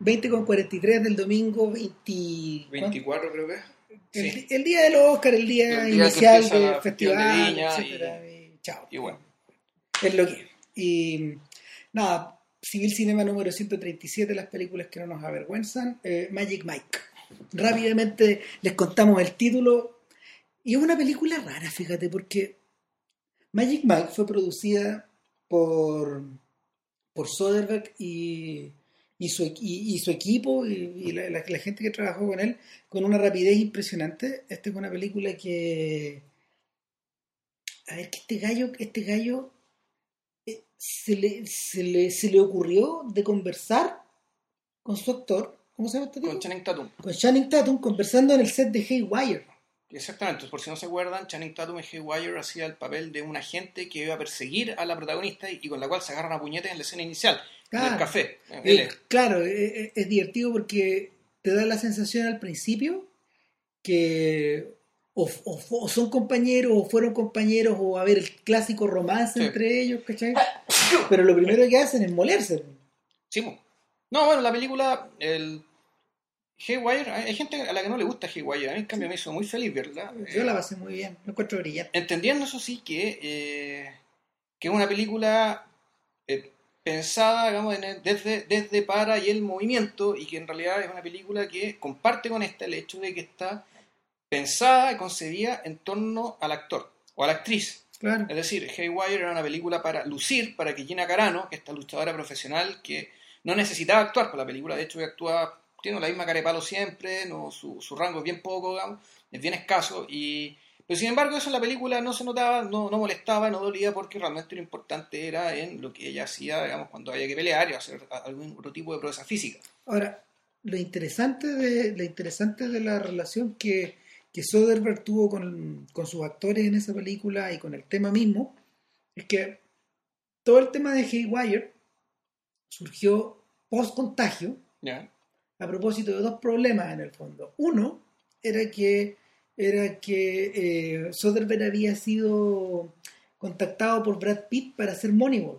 20 con 43 del domingo 20... 24 creo que es. El, Sí. el día del Oscar, el día, El día que inicial del festival, de Viña etcétera, y chao. Y bueno, Es lo que. Y nada, Civil Cinema número 137, las películas que no nos avergüenzan, eh, Magic Mike. Rápidamente les contamos el título. Y es una película rara, fíjate, porque Magic Mike fue producida por, por Soderbergh y, y, su, y, y su equipo y, y la, la- la gente que trabajó con él con una rapidez impresionante. Esta es una película que... A ver, que este gallo, este gallo eh, se le, se, le, se le ocurrió de conversar con su actor, ¿cómo se llama este tipo? con Channing Tatum. Con Channing Tatum conversando en el set de Haywire. Exactamente, por si no se acuerdan, Channing Tatum en Haywire hacía el papel de un agente que iba a perseguir a la protagonista y con la cual se agarran a puñetes en la escena inicial, en Claro. el café. Eh, es. claro, eh, eh, es divertido porque te da la sensación al principio que o, o- o son compañeros o fueron compañeros o a haber el clásico romance Sí. entre ellos, ¿cachai? Pero lo primero que hacen es molerse. Sí. No, bueno, la película, el Haywire, hay gente a la que no le gusta Haywire, a mí en cambio me hizo muy feliz, ¿verdad? Yo Eh, la pasé muy bien, lo encuentro brillante. entendiendo eso sí que, eh, que es una película eh, pensada digamos, en desde, desde para y el movimiento y que en realidad es una película que comparte con esta el hecho de que está pensada y concebida en torno al actor o a la actriz. Claro. Es decir, Haywire era una película para lucir, para que Gina Carano, que esta luchadora profesional que no necesitaba actuar por la película, de hecho que actúa, tiene la misma cara de palo siempre, no, su, su rango es bien poco, digamos, es bien escaso, y, pero sin embargo eso en la película no se notaba, no, no molestaba, no dolía, porque realmente lo importante era en lo que ella hacía, digamos, cuando había que pelear y hacer algún otro tipo de proeza física. Ahora, lo interesante de, lo interesante de la relación que, que Soderbergh tuvo con, con sus actores en esa película y con el tema mismo, es que todo el tema de Haywire surgió post contagio ¿ya? A propósito de dos problemas en el fondo. Uno era que era que eh, Soderbergh había sido contactado por Brad Pitt para hacer Moneyball.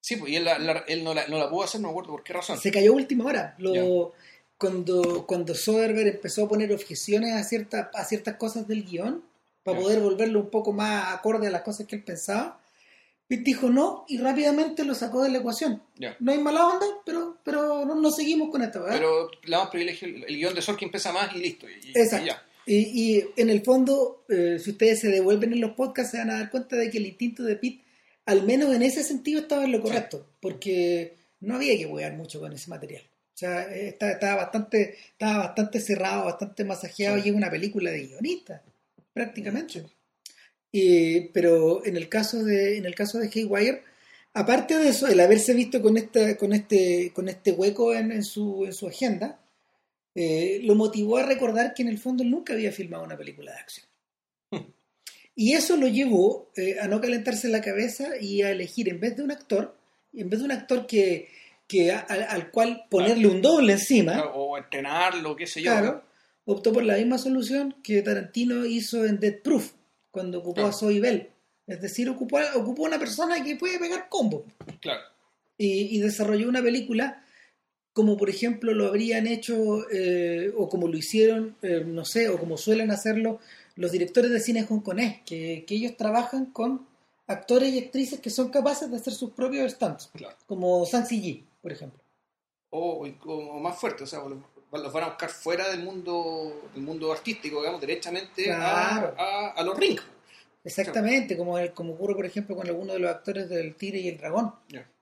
Sí, pues y él, la- la- él no, la, no la pudo hacer, no me acuerdo por qué razón. Se cayó última hora. Lo, cuando, cuando Soderbergh empezó a poner objeciones a, cierta, a ciertas cosas del guion, para poder volverlo un poco más acorde a las cosas que él pensaba, Pitt dijo no y rápidamente lo sacó de la ecuación. No hay mala onda, pero, pero no, no seguimos con esta, ¿verdad? Pero le damos privilegio, el, guion de Sorkin pesa más y listo. Y, y Exacto. ya. Y, y en el fondo, eh, si ustedes se devuelven en los podcasts, se van a dar cuenta de que el instinto de Pitt, al menos en ese sentido, estaba en lo correcto, porque no había que jugar mucho con ese material. O sea, eh, estaba, estaba bastante, estaba bastante cerrado, bastante masajeado, Sí. y es una película de guionista, prácticamente. Y- pero en el caso de, en el caso de Haywire, aparte de eso, el haberse visto con esta, con este, con este hueco en, en su, en su agenda, eh, lo motivó a recordar que en el fondo nunca había filmado una película de acción. Y eso lo llevó eh, a no calentarse la cabeza y a elegir, en vez de un actor, en vez de un actor que, que a- al, al cual ponerle un doble encima, O entrenarlo, qué sé yo. claro, optó por la misma solución que Tarantino hizo en Dead Proof, cuando ocupó Claro. a Zoe Bell. Es decir, ocupó, ocupó una persona que puede pegar combo Claro. y, y desarrolló una película como por ejemplo lo habrían hecho eh, o como lo hicieron, eh, no sé, o como suelen hacerlo los directores de cine hongkonés, que, que ellos trabajan con actores y actrices que son capaces de hacer sus propios stunts, Claro. como Sang Si por ejemplo. O, o- o más fuerte, o sea, los, van a buscar fuera del mundo del mundo artístico, digamos, derechamente Claro. a, a, a los rings. Exactamente, como, el- como ocurre por ejemplo con algunos de los actores del Tigre y el Dragón,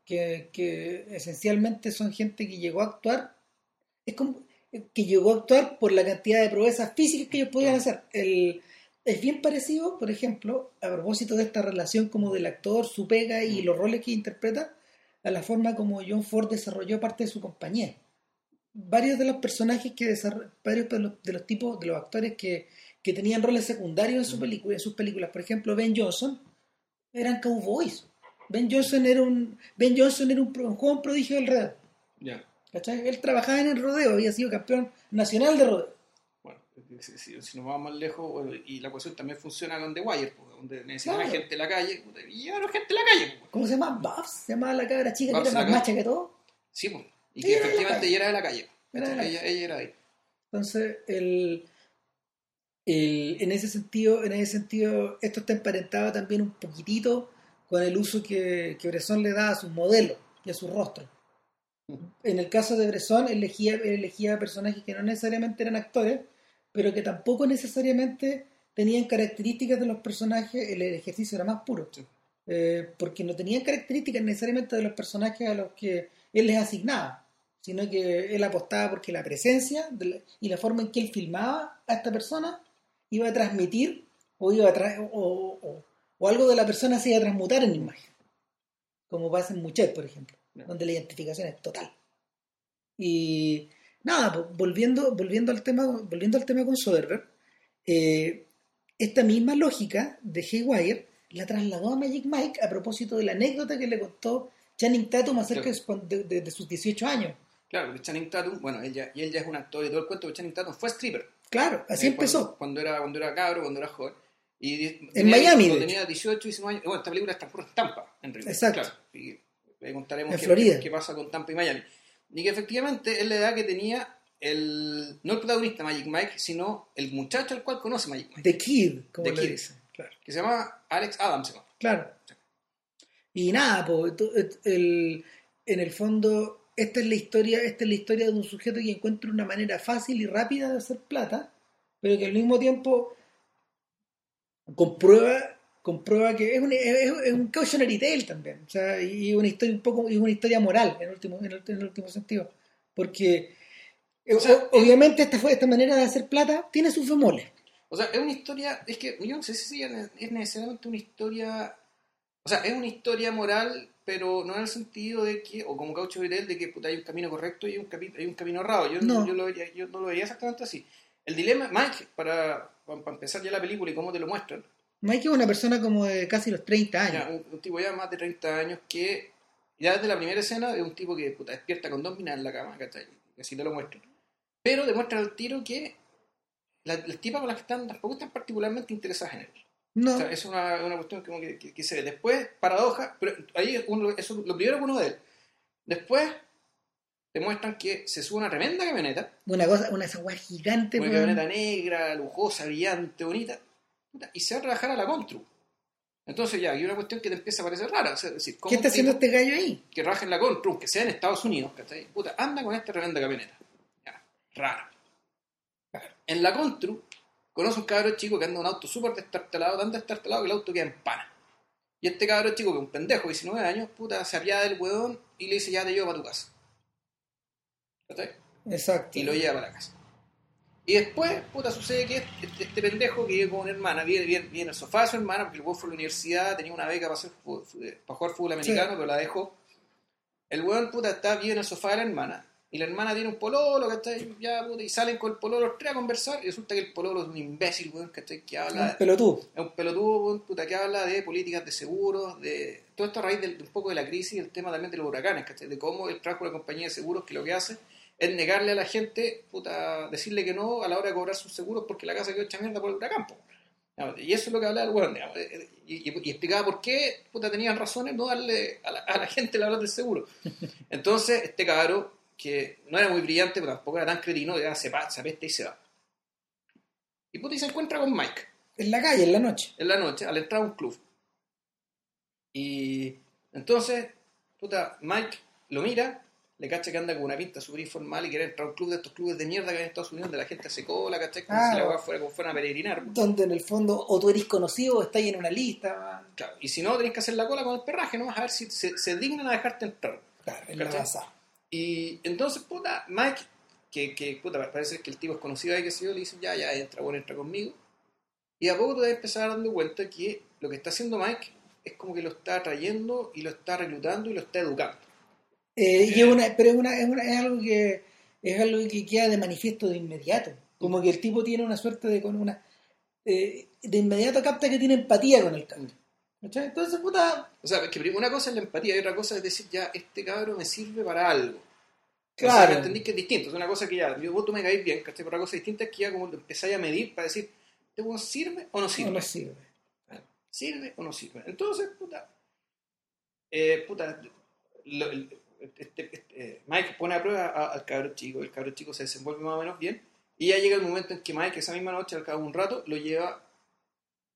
que, que esencialmente son gente que llegó a actuar, es como que llegó a actuar por la cantidad de proezas físicas que ellos podían hacer. El, es bien parecido, por ejemplo, a propósito de esta relación como del actor, su pega y Mm. los roles que interpreta, a la forma como John Ford desarrolló parte de su compañía. Varios de los personajes que varios de los, de los tipos, de los actores que, que tenían roles secundarios en, su película, en sus películas, por ejemplo, Ben Johnson, eran cowboys. Ben Johnson era un, ben Johnson era un, joven prodigio del rodeo. Ya. ¿cachai? Él trabajaba en el rodeo, había sido campeón nacional de rodeo. Bueno, si, si- si nos vamos más lejos, bueno, y la cuestión también funciona con The Wire, donde necesitan Claro. gente en la calle, y llevaron gente en la calle. pues. ¿Cómo se llama? Babs, se llamaba la cabra chica Babs que era más macha que todo. Sí, pues. Y que efectivamente ella era de la calle. Era de la ella, ella era ahí. Entonces, el, el- en ese sentido, en ese sentido, esto está emparentado también un poquitito con el uso que, que Bresson le da a sus modelos y a sus rostros. En el caso de Bresson, elegía, elegía personajes que no necesariamente eran actores, pero que tampoco necesariamente tenían características de los personajes, el ejercicio era más puro. Sí. Eh, porque no tenían características necesariamente de los personajes a los que él les asignaba, sino que él apostaba porque la presencia y la forma en que él filmaba a esta persona iba a transmitir o, iba a tra- o, o- o algo de la persona se iba a transmutar en imagen, como pasa en Muchet, por ejemplo, donde la identificación es total. Y nada, volviendo, volviendo, al tema, volviendo al tema con Soderbergh, eh, esta misma lógica de Haywire la trasladó a Magic Mike a propósito de la anécdota que le contó Channing Tatum acerca Claro. de de, de- sus 18 años. Claro, porque Channing Tatum, bueno, ella, y él ya es un actor y todo el cuento, pero Channing Tatum fue stripper. Claro, así Eh, empezó. Cuando, cuando era, cuando era cabro, cuando era joven. Y En Miami, Cuando tenía 18, 19 años. Bueno, esta película está en Tampa, en realidad. Exacto. Claro, y le contaremos En qué, Florida. qué pasa con Tampa y Miami. Y que efectivamente es la edad que tenía el, no el protagonista Magic Mike, sino el muchacho al cual conoce Magic Mike, The Kid, como The Kid. dicen. Claro. que se llama Alex Adams. llama. Claro. Y nada, et- el- en el fondo, esta es la historia, esta es la historia de un sujeto que encuentra una manera fácil y rápida de hacer plata, pero que al mismo tiempo comprueba, comprueba que es un, es, es un cautionary tale también. O sea, y una historia un poco, y una historia moral en el último, en el, en el último sentido. Porque eh, O sea, obviamente esta, fue- esta manera de hacer plata tiene sus bemoles. O sea, es una historia, es que yo no sé si es necesariamente una historia, o sea, es una historia moral, pero no en el sentido de que, o como Caucho Vidal, de que puta, hay un camino correcto y hay un, capi- hay un camino errado. Yo No. yo, lo vería, yo no lo vería exactamente así. El dilema, Mike, para, para empezar ya la película y cómo te lo muestran, Mike es una persona como de casi los 30 años. ya, un, un tipo ya más de 30 años que, ya desde la primera escena, es un tipo que puta, despierta con dos minas en la cama, ¿cachai? Así te lo muestran. Pero demuestran al tiro que la- las tipas con las que están tampoco están particularmente interesadas en él. No, O sea, es una, una cuestión como que, que- que se ve. Después, paradoja, pero ahí uno, eso es lo primero que uno de él. Después, te muestran que se sube una tremenda camioneta, una cosa, una esa gigante, una camioneta negra, lujosa, brillante, bonita, y se va a trabajar a la Contru. Entonces ya, hay una cuestión que te empieza a parecer rara. o sea, es decir, ¿cómo ¿Qué está haciendo este gallo ahí? que raja en la Contru, que sea en Estados Unidos, ¿cachai? Puta, anda con esta tremenda camioneta. Ya, raro. En la Contru, conoce un cabrón chico que anda en un auto súper destartalado, tan destartalado que el auto queda en pana. Y este cabrón chico, que es un pendejo, 19 años, puta, se apiada del huevón y le dice, ya te llevo para tu casa. ¿Cachai? Exacto. Y lo lleva para la casa. Y después, puta, sucede que este, este pendejo que vive con una hermana, vive, vive, vive en el sofá de su hermana, porque el huevón fue a la universidad, tenía una beca para, hacer, para jugar fútbol americano, Sí. pero la dejó. El huevón, puta, está, vive en el sofá de la hermana. Y la hermana tiene un pololo, ¿cachai? Ya, puta, y salen con el pololo los tres a conversar. Y resulta que el pololo es un imbécil, weón, ¿cachai? Que habla. Un pelotudo. Es un pelotudo, weón, puta, que habla de políticas de seguros, de todo esto a raíz del- de un poco de la crisis y el tema también de los huracanes, ¿cachai? De cómo el trabajo de la compañía de seguros que lo que hace es negarle a la gente, puta, decirle que no a la hora de cobrar sus seguros porque la casa quedó hecha mierda por el huracán, po. Y eso es lo que hablaba el weón, digamos, eh, eh, y, y- y explicaba por qué, puta, tenían razones no darle a la, a la gente la hablar del seguro. Entonces, este cabro, que no era muy brillante, pero tampoco era tan cretino, ya se, se apesta y se va. Y puta, y se encuentra con Mike En la calle, en la noche. en la noche al entrar a un club. Y entonces, puta, Mike lo mira, le cacha que anda con una pinta súper informal y quiere entrar a un club de estos clubes de mierda que hay en Estados Unidos donde la gente se cola, ¿cachai? Como Ah, si la fuera como fuera a peregrinar. Donde en el fondo o tú eres conocido o estás en una lista. man. Claro, y si no, tenés que hacer la cola con el perraje, ¿no? A ver si se, se dignan a dejarte entrar. Claro. Y entonces, puta, Mike, que, que puta, parece que el tipo es conocido ahí, que sé yo, le dice, ya, ya, entra, bueno, entra conmigo. Y a poco te vas a empezar dando cuenta que lo que está haciendo Mike es como que lo está atrayendo y lo está reclutando y lo está educando. Eh, y es una, pero es, una, es, una- es algo que es algo que queda de manifiesto de inmediato. Como que el tipo tiene una suerte de con una eh, de inmediato capta que tiene empatía con el cabrón. ¿Cachai? Entonces, puta, O sea, es que una cosa es la empatía y otra cosa es decir, ya, este cabro me sirve para algo. Claro. O sea, entendí que es distinto. Es una cosa que ya, yo, vos tú me caís bien, ¿cachai? Pero otra cosa distinta es que ya como empezáis a medir para decir, ¿este weón sirve o no sirve? no me sirve. ¿Sirve o no sirve? Entonces, puta, eh, puta, lo- el- este- este, Mike pone a prueba a- al cabro chico, el cabro chico se desenvuelve más o menos bien, y ya llega el momento en que Mike esa misma noche, al cabo de un rato, lo lleva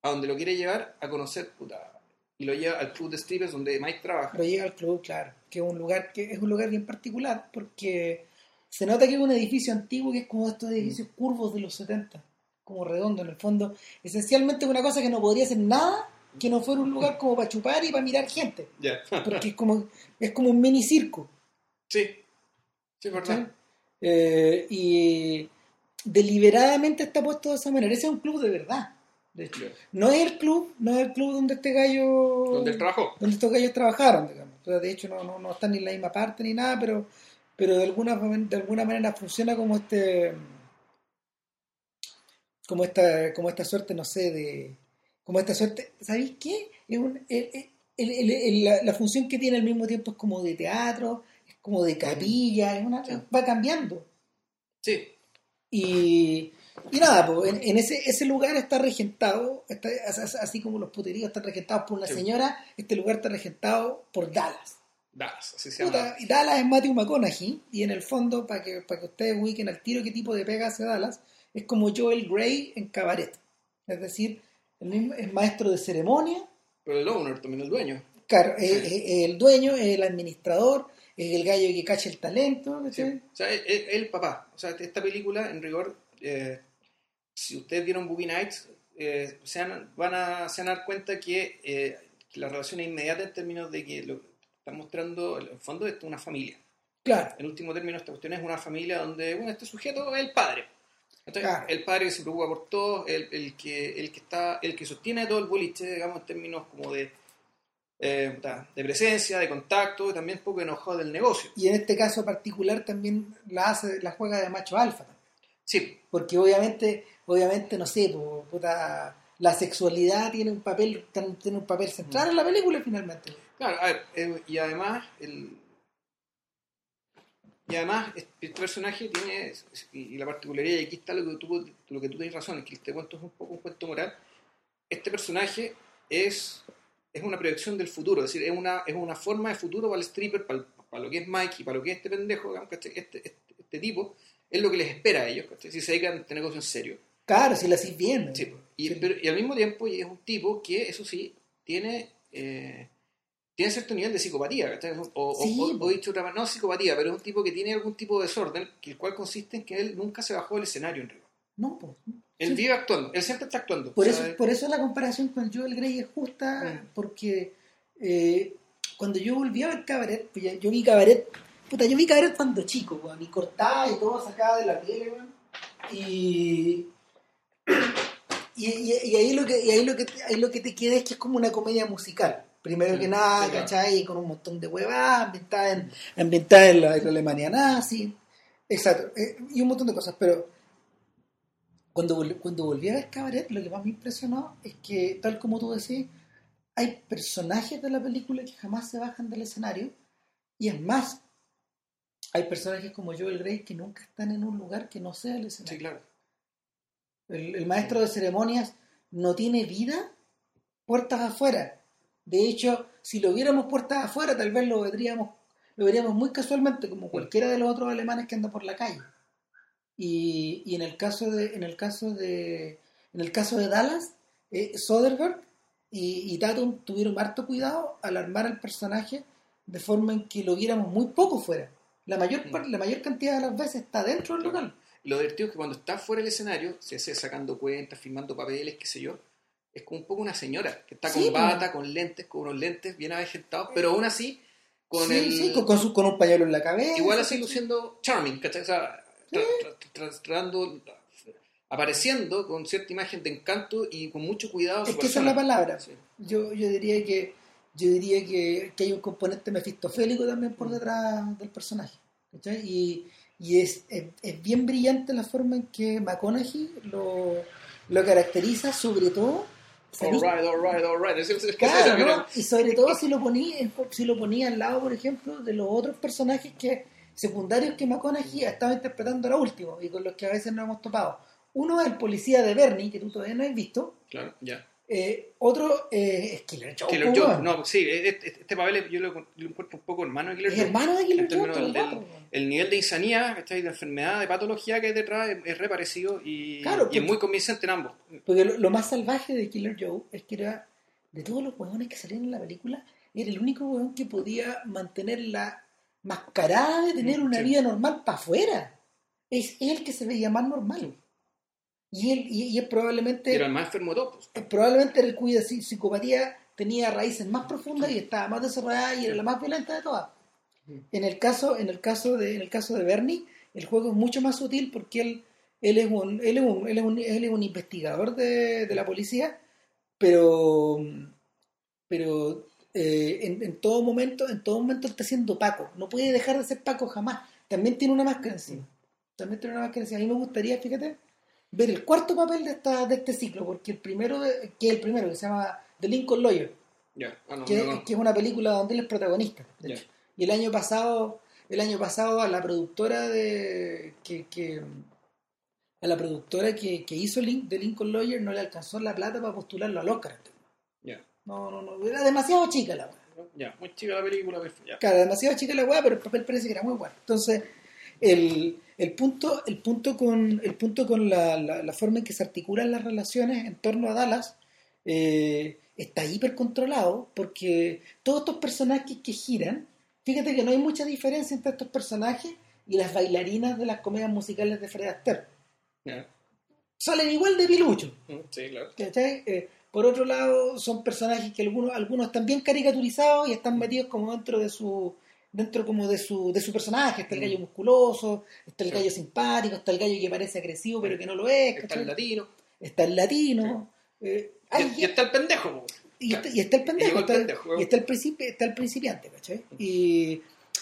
a donde lo quiere llevar a conocer, puta, y lo lleva al club de strippers donde Mike trabaja. Pero llega al club, claro, que es un lugar que es un lugar bien particular porque se nota que es un edificio antiguo que es como estos edificios curvos de los 70, como redondo en el fondo. Esencialmente es una cosa que no podría ser nada que no fuera un lugar como para chupar y para mirar gente, porque es como es como un mini circo. sí, sí, verdad. Eh, y deliberadamente está puesto de esa manera. Ese es un club de verdad. De hecho, Ya. no es el club, no es el club donde este gallo Donde él trabajó. donde estos gallos trabajaron, digamos. O sea, de hecho, no, no, no están ni en la misma parte ni nada, pero, pero de alguna de alguna manera funciona como este como esta, como esta suerte, no sé, de como esta suerte, ¿sabéis qué? Es un- el- el- el- el- la, la función que tiene al mismo tiempo es como de teatro, es como de capilla, es una, Sí. va cambiando. Sí, Y, y nada, pues, en, en ese, ese lugar está regentado, está, as- así como los puteríos están regentados por una Sí. señora, este lugar está regentado por Dallas. Dallas, así se Puta, llama. y Dallas es Matthew McConaughey, y en el fondo, para que, para que ustedes ubiquen al tiro qué tipo de pega hace Dallas, es como Joel Grey en cabaret. Es decir, el mismo, es maestro de ceremonia, Pero el owner también, el dueño. claro, Sí. es, el dueño, es el administrador, es el gallo que cacha el talento, Sí. O sea, es, es el papá. O sea, esta película, en rigor, eh, si ustedes vieron Boogie Nights, eh, se, han- van a, se van a dar cuenta que eh, la relación es inmediata en términos de que lo que está mostrando, en el fondo, es una familia. Claro, En último término, esta cuestión es una familia donde, bueno, este sujeto es el padre. Entonces, Claro. El padre que se preocupa por todo, el, el que, el que está, el que sostiene todo el boliche, digamos, en términos como de, eh, de presencia, de contacto, y también un poco enojado del negocio. y en este caso particular también la hace, la juega de macho alfa también. Sí, porque obviamente, obviamente, no sé, po, puta, la sexualidad tiene un papel, tiene un papel central en la película finalmente. Claro, a ver, eh, y además, el, y además este personaje tiene, y la particularidad, y aquí está lo que tú, lo que tú tienes razón, es que este cuento es un poco un cuento moral, este personaje es, es una proyección del futuro, es decir, es una, es una forma de futuro para el stripper, para, para lo que es Mike y para lo que es este pendejo, digamos, este, este, este tipo, es lo que les espera a ellos, ¿cachai? si se dedican a este negocio en serio. Claro, si la haces bien. Sí, y, Sí. pero- y al mismo tiempo y es un tipo que, eso sí, tiene, eh, tiene cierto nivel de psicopatía. O, o- Sí, o- o po. dicho otra manera, no psicopatía, pero es un tipo que tiene algún tipo de desorden, que el cual consiste en que él nunca se bajó del escenario en rigor. No, po. Él vive actuando, él siempre está actuando. Por O eso, por eso la comparación con Joel Grey es justa, Mm. porque eh, cuando yo volví a ver Cabaret, pues ya- yo vi Cabaret, puta, yo vi Cabaret cuando chico, weón, y cortaba y todo sacaba de la tele, weón, y, y, y- y ahí lo que, y ahí lo que, ahí lo que te queda es que es como una comedia musical. Primero Sí, que nada, sí. ¿cachai? Con un montón de huevadas, ambientada en, ambientada en la, en la Alemania nazi, exacto, eh, y un montón de cosas, pero cuando, cuando volví a ver Cabaret, lo que más me impresionó es que, tal como tú decís, hay personajes de la película que jamás se bajan del escenario, y es más, hay personajes como Joel Grey que nunca están en un lugar que no sea el sí, escenario. claro. El, el maestro de ceremonias no tiene vida puertas afuera. De hecho, si lo viéramos puertas afuera, tal vez lo veríamos, lo veríamos muy casualmente, como cualquiera de los otros alemanes que anda por la calle. Y, y en el caso de, en el caso de, en el caso de Dallas, eh, Soderbergh y, y Tatum tuvieron harto cuidado al armar al personaje de forma en que lo viéramos muy poco fuera. La mayor, par- la mayor cantidad de las veces está dentro del local. Lo divertido es que cuando está fuera del escenario, se hace sacando cuentas, firmando papeles, qué sé yo, es como un poco una señora que está con bata, con lentes, con unos lentes bien avejentados, pero aún así, con sí, el... sí, con, con su- con un pañuelo en la cabeza. Igual así luciendo charming, ¿cachai? O sea, tratando- apareciendo con cierta imagen de encanto y con mucho cuidado. su Es que esa es la persona. palabra. Yo, yo diría que yo diría que, que hay un componente mefistofélico también por detrás del personaje. ¿cachai? Y, y es, es, es bien brillante la forma en que McConaughey lo, lo caracteriza, sobre todo. All ¿sabéis? right, all right, all right. Es- es- es- Claro, ¿no? Y sobre todo si lo ponía si lo ponía al lado, por ejemplo, de los otros personajes que secundarios que McConaughey estaba interpretando ahora último y con los que a veces no hemos topado. Uno es el policía de Bernie, que tú todavía no has visto, Claro, ya. Eh, otro eh, es Killer Joe. Killer weón. no, sí, este, este papel yo lo, lo encuentro un poco hermano de Killer Joe. hermano de Killer todo el del- nivel de insanía, ¿cachai? de enfermedad, de patología que hay detrás es, es re parecido y, Claro, y porque- es muy convincente en ambos. Porque lo, lo más salvaje de Killer Joe es que era, de todos los huevones que salían en la película, era el único huevón que podía mantener la mascarada de tener Mm, una sí. vida normal para afuera. Es él que se veía más normal. Y él, y, y es probablemente, Pero el más enfermo de todos. pues. probablemente el cuya psi- psicopatía tenía raíces más profundas y estaba más desarrollada y era la más violenta de todas. En el caso, en el caso de, en el caso de Bernie, el juego es mucho más sutil porque él, él es un, él es un, él es un, él es un investigador de, de la policía, pero, pero eh, en, en todo momento, en todo momento él está siendo Paco. No puede dejar de ser Paco jamás. También tiene una máscara encima. También tiene una máscara encima. A mí me gustaría, fíjate, ver el cuarto papel de esta, de este ciclo, porque el primero, de- que es el primero, que se llama The Lincoln Lawyer, ah, no, que, no, no. que es una película donde él es protagonista. de hecho. Y el año pasado, el año pasado a la productora de que, que- a la productora que, que hizo Lin- The Lincoln Lawyer no le alcanzó la plata para postularlo al Oscar. Ya, No, no, no, era demasiado chica la weá. ya, muy chica la película, pero ya. Claro, demasiado chica la weá, pero el papel parece que era muy bueno. Entonces, el, el punto, el punto con, el punto con la, la- la forma en que se articulan las relaciones en torno a Dallas eh, está hiper controlado porque todos estos personajes que giran, fíjate que no hay mucha diferencia entre estos personajes y las bailarinas de las comedias musicales de Fred Astaire. Salen igual de pilucho. Mm, Sí, claro. Eh, por otro lado, son personajes que algunos, algunos están bien caricaturizados y están metidos como dentro de su dentro como de su, de su personaje. Está el Mm. gallo musculoso, está el Sí. gallo simpático, está el gallo que parece agresivo pero que no lo es, Está ¿cachai? el latino. está el latino. eh, Y, está el pendejo, y, está, y está el pendejo, llegó el está, pendejo. y está el, principi- está el principiante, ¿cachai? Y,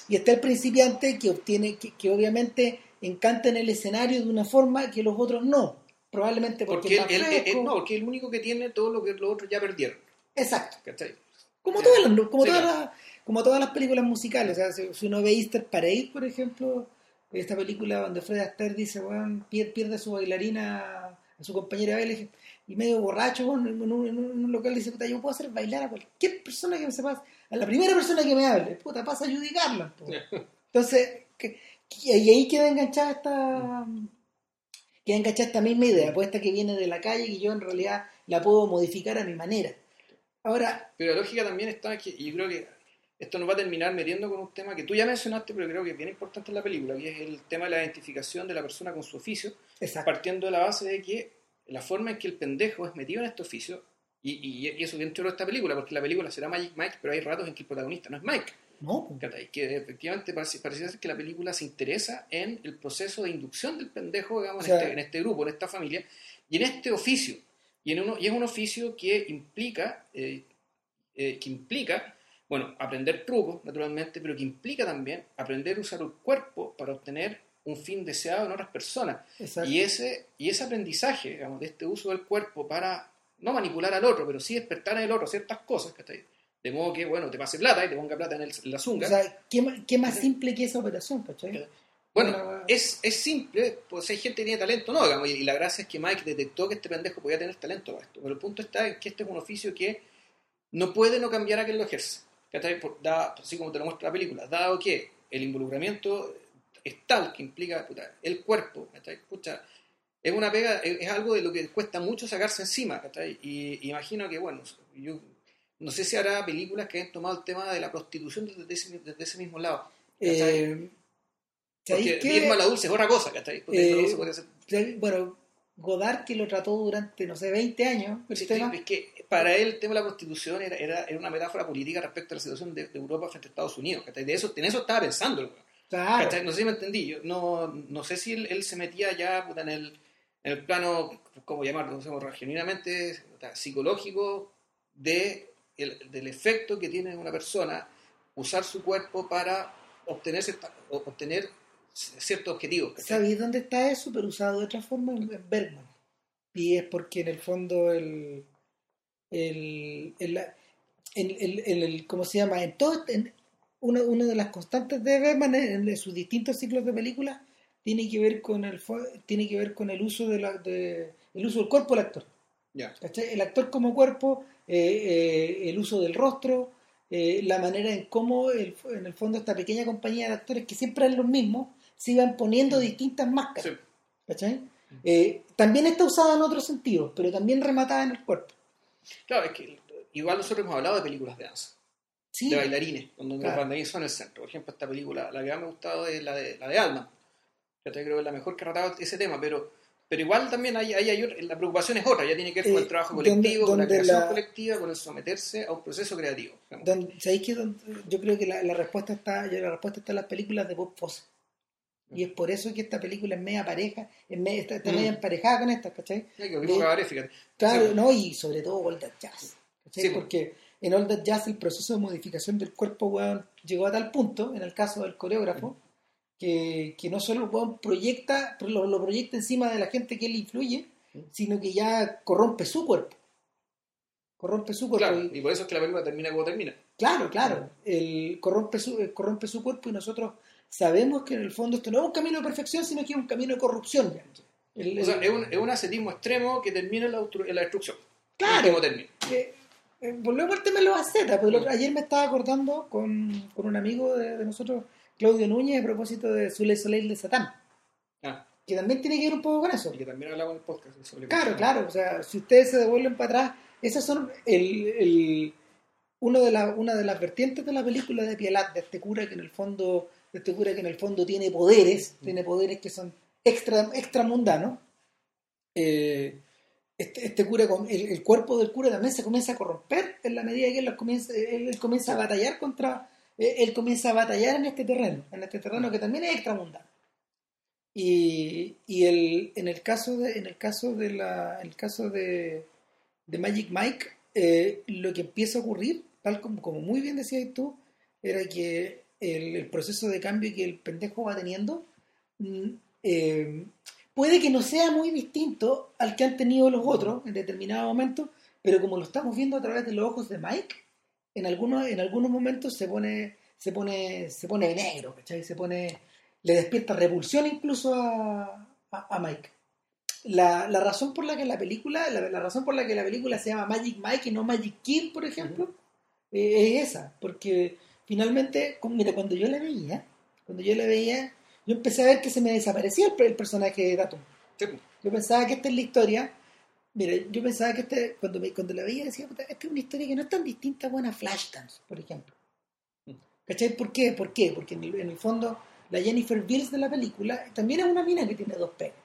y está el principiante que obtiene, que, que obviamente encanta en el escenario de una forma que los otros no. Probablemente porque, Porque él, él- no, porque es el único que tiene todo lo que los otros ya perdieron. Exacto. ¿Cachai? Como todas las, como Sí, todas las, como todas las películas musicales. O sea, si, uno ve Easter Parade, por ejemplo, esta película donde Fred Astaire dice, bueno, pierde a su bailarina, a su compañera de baile, y medio borracho, bueno, en, un, en local dice, puta, yo puedo hacer bailar a cualquier persona que me se pase, a la primera persona que me hable, puta, pasa a adjudicarla. po. Entonces, que- que- y ahí queda enganchada esta queda enganchada esta misma idea, pues esta que viene de la calle y yo en realidad la puedo modificar a mi manera. Ahora, Pero la lógica también está que, y yo creo que esto nos va a terminar metiendo con un tema que tú ya mencionaste, pero creo que es bien importante en la película, que es el tema de la identificación de la persona con su oficio, exacto. partiendo de la base de que la forma en que el pendejo es metido en este oficio, y, y, y eso bien chulo de esta película, porque la película será Magic Mike, pero hay ratos en que el protagonista no es Mike, No, que efectivamente parece, pareciera ser que la película se interesa en el proceso de inducción del pendejo, digamos, O sea- en, este, en este grupo, en esta familia, y en este oficio. Y, en uno, y es un oficio que implica, eh, eh, que implica, bueno, aprender trucos, naturalmente, pero que implica también aprender a usar el cuerpo para obtener un fin deseado en otras personas. exacto. Y ese, y ese aprendizaje, digamos, de este uso del cuerpo para no manipular al otro, pero sí despertar en el otro ciertas cosas, ¿cachai? De modo que, bueno, te pase plata y te ponga plata en, el- en la O zunga. sea, ¿qué, más- qué más simple que esa operación, cachai? Bueno, es, es simple, pues hay gente que tiene talento, no, digamos, y la gracia es que Mike detectó que este pendejo podía tener talento para esto. Pero el punto está en que este es un oficio que no puede no cambiar a quien lo ejerce. Por- da- así como te lo muestra la película, dado que el involucramiento es tal que implica puta, el cuerpo. Pucha, es una pega, es, es algo de lo que cuesta mucho sacarse encima, ¿cachai? Y imagino que, bueno, yo no sé si habrá películas que hayan tomado el tema de la prostitución desde ese, desde ese mismo lado. Eh, ¿sabéis Porque? Irma la dulce es otra cosa, ¿cachai? Porque Eh. Bueno, Godard, que lo trató durante, no sé, 20 años, el Sí, tema, es que para él el tema de la prostitución era, era, era una metáfora política respecto a la situación de, de Europa frente a Estados Unidos. ¿cachai? De eso, en eso estaba pensando el weón. claro, ¿Cachai? No sé si me entendí. Yo no, no sé si él, él se metía ya puta, en, el, en el plano, ¿cómo llamarlo? No sé, genuinamente puta, psicológico de el- del efecto que tiene una persona usar su cuerpo para obtener, cierta- obtener ciertos objetivos. ¿sabéis dónde está eso? Pero usado de otra forma en Bergman. Y es porque en el fondo el, el, el, el, el- ¿cómo se llama? En todo, en, una, una de las constantes de Bergman en, sus distintos ciclos de películas tiene que ver con el tiene que ver con el uso de la de, el uso del cuerpo del actor. ¿cachai? El actor como cuerpo, eh, eh, el uso del rostro, eh, la manera en cómo el- en el fondo esta pequeña compañía de actores que siempre eran los mismos, se iban poniendo distintas máscaras. Sí. ¿cachai? Eh, también está usada en otros sentidos, pero también rematada en el cuerpo. Claro, es que igual nosotros hemos hablado de películas de danza, Sí, de bailarines, donde Claro. los bailarines son el centro. Por ejemplo, esta película, la que más me ha gustado es la de, la de Alma. Yo creo que es la mejor que ha tratado ese tema, pero, pero igual también hay, hay, hay la preocupación es otra, ya tiene que ver con Eh, el trabajo donde- colectivo, con la donde creación la- colectiva, con el someterse a un proceso creativo. Don- ¿Sabéis que don- yo creo que la, la respuesta está la respuesta está en las películas de Bob Fosse? Y es por eso que esta película es media pareja, es media, está, está Mm. media emparejada con esta, ¿cachai? Ya que de- cabaret, fíjate. Claro, Sí. no, y sobre todo All That Jazz. ¿cachai? Sí, pues. Porque en All That Jazz el proceso de modificación del cuerpo weón, llegó a tal punto, en el caso del coreógrafo, que, que no solo el weón proyecta, lo, lo proyecta encima de la gente que él influye, sino que ya corrompe su cuerpo. Corrompe su cuerpo. Claro, y- y por eso es que la película termina como termina. Claro, claro. El corrompe su, eh, corrompe su cuerpo y nosotros sabemos que en el fondo esto no es un camino de perfección, sino que es un camino de corrupción. El- O sea, es un, es un ascetismo extremo que termina en la, austru- en la destrucción. Claro. Eh, eh, volvemos al tema de los ascetas. porque otro- ayer me estaba acordando con, con un amigo de, de nosotros, Claudio Núñez, a propósito de Zule Soleil de Satán, Ah, que también tiene que ver un poco con eso. y que también hablaba en el podcast. sobre Claro, claro. O sea, si ustedes se devuelven para atrás, esas son el, el- uno de la- una de las vertientes de la película de Pielat, de este cura que en el fondo, este cura que en el fondo tiene poderes, tiene poderes que son extra, extramundanos. Eh, este, este cura, el, el cuerpo del cura también se comienza a corromper en la medida que él, comienza, él, él comienza a batallar contra, eh, él comienza a batallar en este terreno, en este terreno que también es extramundano. Y, y el, en el caso de, en el caso de la, en el caso de, de Magic Mike, eh, lo que empieza a ocurrir, tal como, como muy bien decías tú, era que el, el proceso de cambio que el pendejo va teniendo mm, eh, puede que no sea muy distinto al que han tenido los otros en determinado momento, pero como lo estamos viendo a través de los ojos de Mike, en algunos, en algunos momentos se pone, se pone, se pone negro, ¿cachai? Se pone, le despierta repulsión incluso a, a, a Mike. La, la razón por la que la película, la, la razón por la que la película se llama Magic Mike y no Magic Kid, por ejemplo, eh, es esa, porque finalmente, mira, cuando yo la veía, cuando yo la veía, yo empecé a ver que se me desaparecía el, el personaje de Tatum. Sí. Yo pensaba que esta es la historia. Mira, yo pensaba que este, cuando, me- cuando la veía decía, "Puta, esta es una historia que no es tan distinta a buena Flashdance, por ejemplo. ¿Cachai? ¿Por qué? ¿Por qué? Porque en el, en el fondo la Jennifer Bills de la película también es una mina que tiene dos pegas.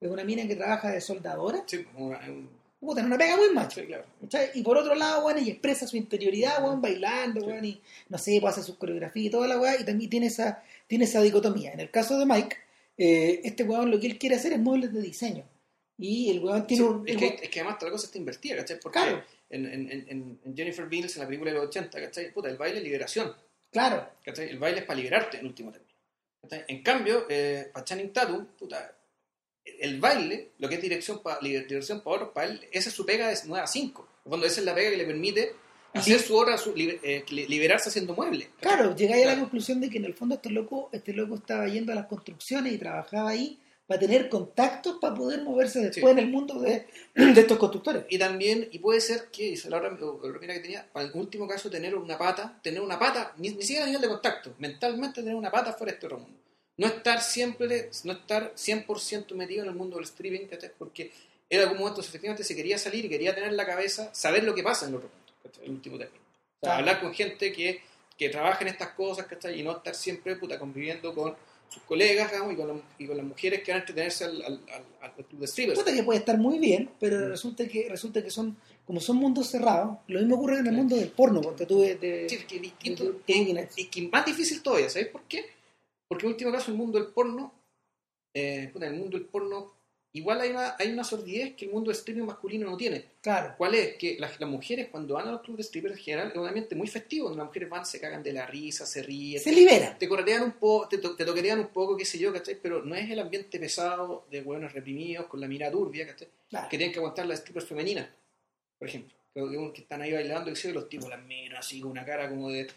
Es una mina que trabaja de soldadora. Sí, una- un- Puta, es una pega muy macho. claro. ¿cachai? Y por otro lado, bueno, y expresa su interioridad, weón, bailando, weón, y no sé, pues hace sus coreografías y toda la weá, y también tiene esa, tiene esa dicotomía. En el caso de Mike, eh, este weón lo que él quiere hacer es muebles de diseño. Y el weón tiene Sí, un. es, que, weón- es que además toda la cosa está invertida, ¿cachai? Porque Claro. en, en, en, en Jennifer Beals, en la película de los 80, ¿cachai? Puta, el baile es liberación, claro, ¿cachai? El baile es para liberarte, en último término. En cambio, eh, para Channing Tatum, puta, el baile, lo que es dirección para diversión para otros, para él, esa es su pega de 9 a 5. En el fondo, esa es la pega que le permite hacer su hora, su, liber- eh, li- liberarse haciendo muebles. claro, llegáis a la conclusión de que en el fondo este loco, este loco estaba yendo a las construcciones y trabajaba ahí para tener contactos para poder moverse después en el mundo de, de estos constructores. Y también, y puede ser que, dice la mina que tenía, para el último caso, tener una pata, tener una pata, ni, ni siquiera a nivel de contacto, mentalmente tener una pata fuera de este otro mundo. No estar siempre, no estar 100% metido en el mundo del streaming, ¿cachai? porque en algún momento efectivamente se quería salir y quería tener en la cabeza, saber lo que pasa en el otro mundo, ¿cachai? el último término. O sea, Claro. hablar con gente que, que trabaja en estas cosas, ¿cachai? Y no estar siempre puta, conviviendo con sus colegas digamos, y, con la- y con las mujeres que van a entretenerse al, al, al, al club de streamers. Puta que puede estar muy bien, pero Mm. resulta que resulta que son como son mundos cerrados. Lo mismo ocurre en el mundo del porno, porque tú de, de- Sí, que distinto. de- de- Y, de- y que más difícil todavía, ¿sabes por qué? Porque en último caso el mundo del porno, eh, en el mundo del porno, igual hay una, hay una sordidez que el mundo del streaming masculino no tiene. claro, ¿Cuál es? Que las, las mujeres cuando van a los clubes de strippers en general es un ambiente muy festivo, donde las mujeres van, se cagan de la risa, se ríen, se libera. te corretean un poco, te, to- te toquetean un poco, qué sé yo, ¿cachai? Pero no es el ambiente pesado de hueones reprimidos con la mirada turbia, ¿cachai? Claro. que tienen que aguantar las strippers femeninas, por ejemplo. Que, que están ahí bailando, y los tipos las miran así con una cara como de.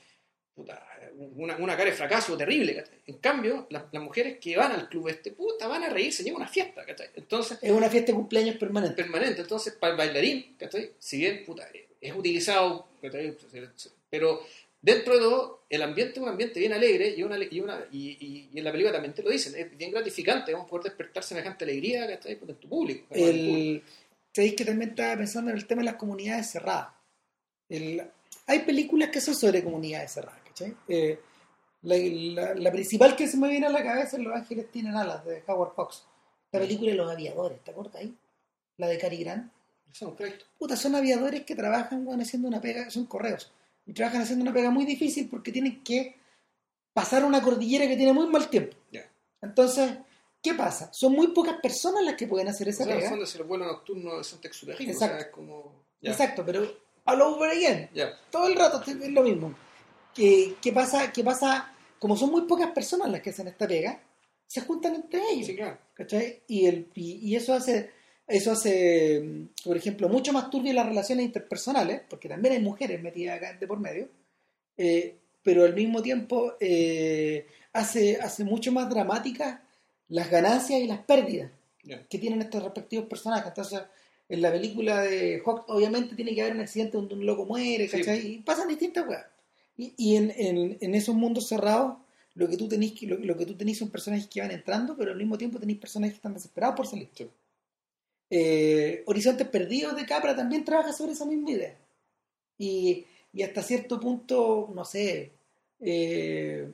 Puta, una, una cara de fracaso terrible. ¿cachai? En cambio, las, las mujeres que van al club este, puta, van a reírse, lleva una fiesta. ¿cachai? Entonces, Es una fiesta de cumpleaños permanente. permanente. Entonces, para el bailarín, ¿cachai? si bien puta, es utilizado, ¿cachai? pero dentro de todo, el ambiente es un ambiente bien alegre y, una, y, una, y, en la película también te lo dicen, es bien gratificante vamos, poder despertar semejante alegría ¿cachai? en tu público. En el público. El, sabéis que también estaba pensando en el tema de las comunidades cerradas. El- hay películas que son sobre comunidades cerradas, ¿cachai? Eh, la, la- la principal que se me viene a la cabeza es Los Ángeles Tienen Alas, de Howard Fox. La película de los aviadores, ¿te acuerdas ahí? La de Cary Grant. Crédito. Puta, son aviadores que trabajan bueno, haciendo una pega, son correos. Y trabajan haciendo una pega muy difícil porque tienen que pasar una cordillera que tiene muy mal tiempo. Entonces, ¿qué pasa? Son muy pocas personas las que pueden hacer O esa sea, en el pega. el vuelo nocturno de. O sea, Exacto. como... Exacto, pero all over again. Todo el rato es lo mismo. ¿Qué, qué pasa? ¿Qué pasa? Como son muy pocas personas las que hacen esta pega, se juntan entre ellos. Sí, claro. ¿cachai? Y, el, y, y eso hace, eso hace, mm, por ejemplo, mucho más turbio las relaciones interpersonales, porque también hay mujeres metidas acá de por medio, eh, pero al mismo tiempo eh, hace, hace mucho más dramáticas las ganancias y las pérdidas Ya. que tienen estos respectivos personajes. Entonces, en la película de Hawk, obviamente tiene que haber un accidente donde un loco muere, Sí. ¿cachai? Y pasan distintas weas. Y, y en, en, en esos mundos cerrados, lo que tú tenés lo, lo que tú tenés son personajes que van entrando, pero al mismo tiempo tenéis personajes que están desesperados por salir. Eh, Horizontes Perdidos de Capra también trabaja sobre esa misma idea. Y, y hasta cierto punto, no sé, eh,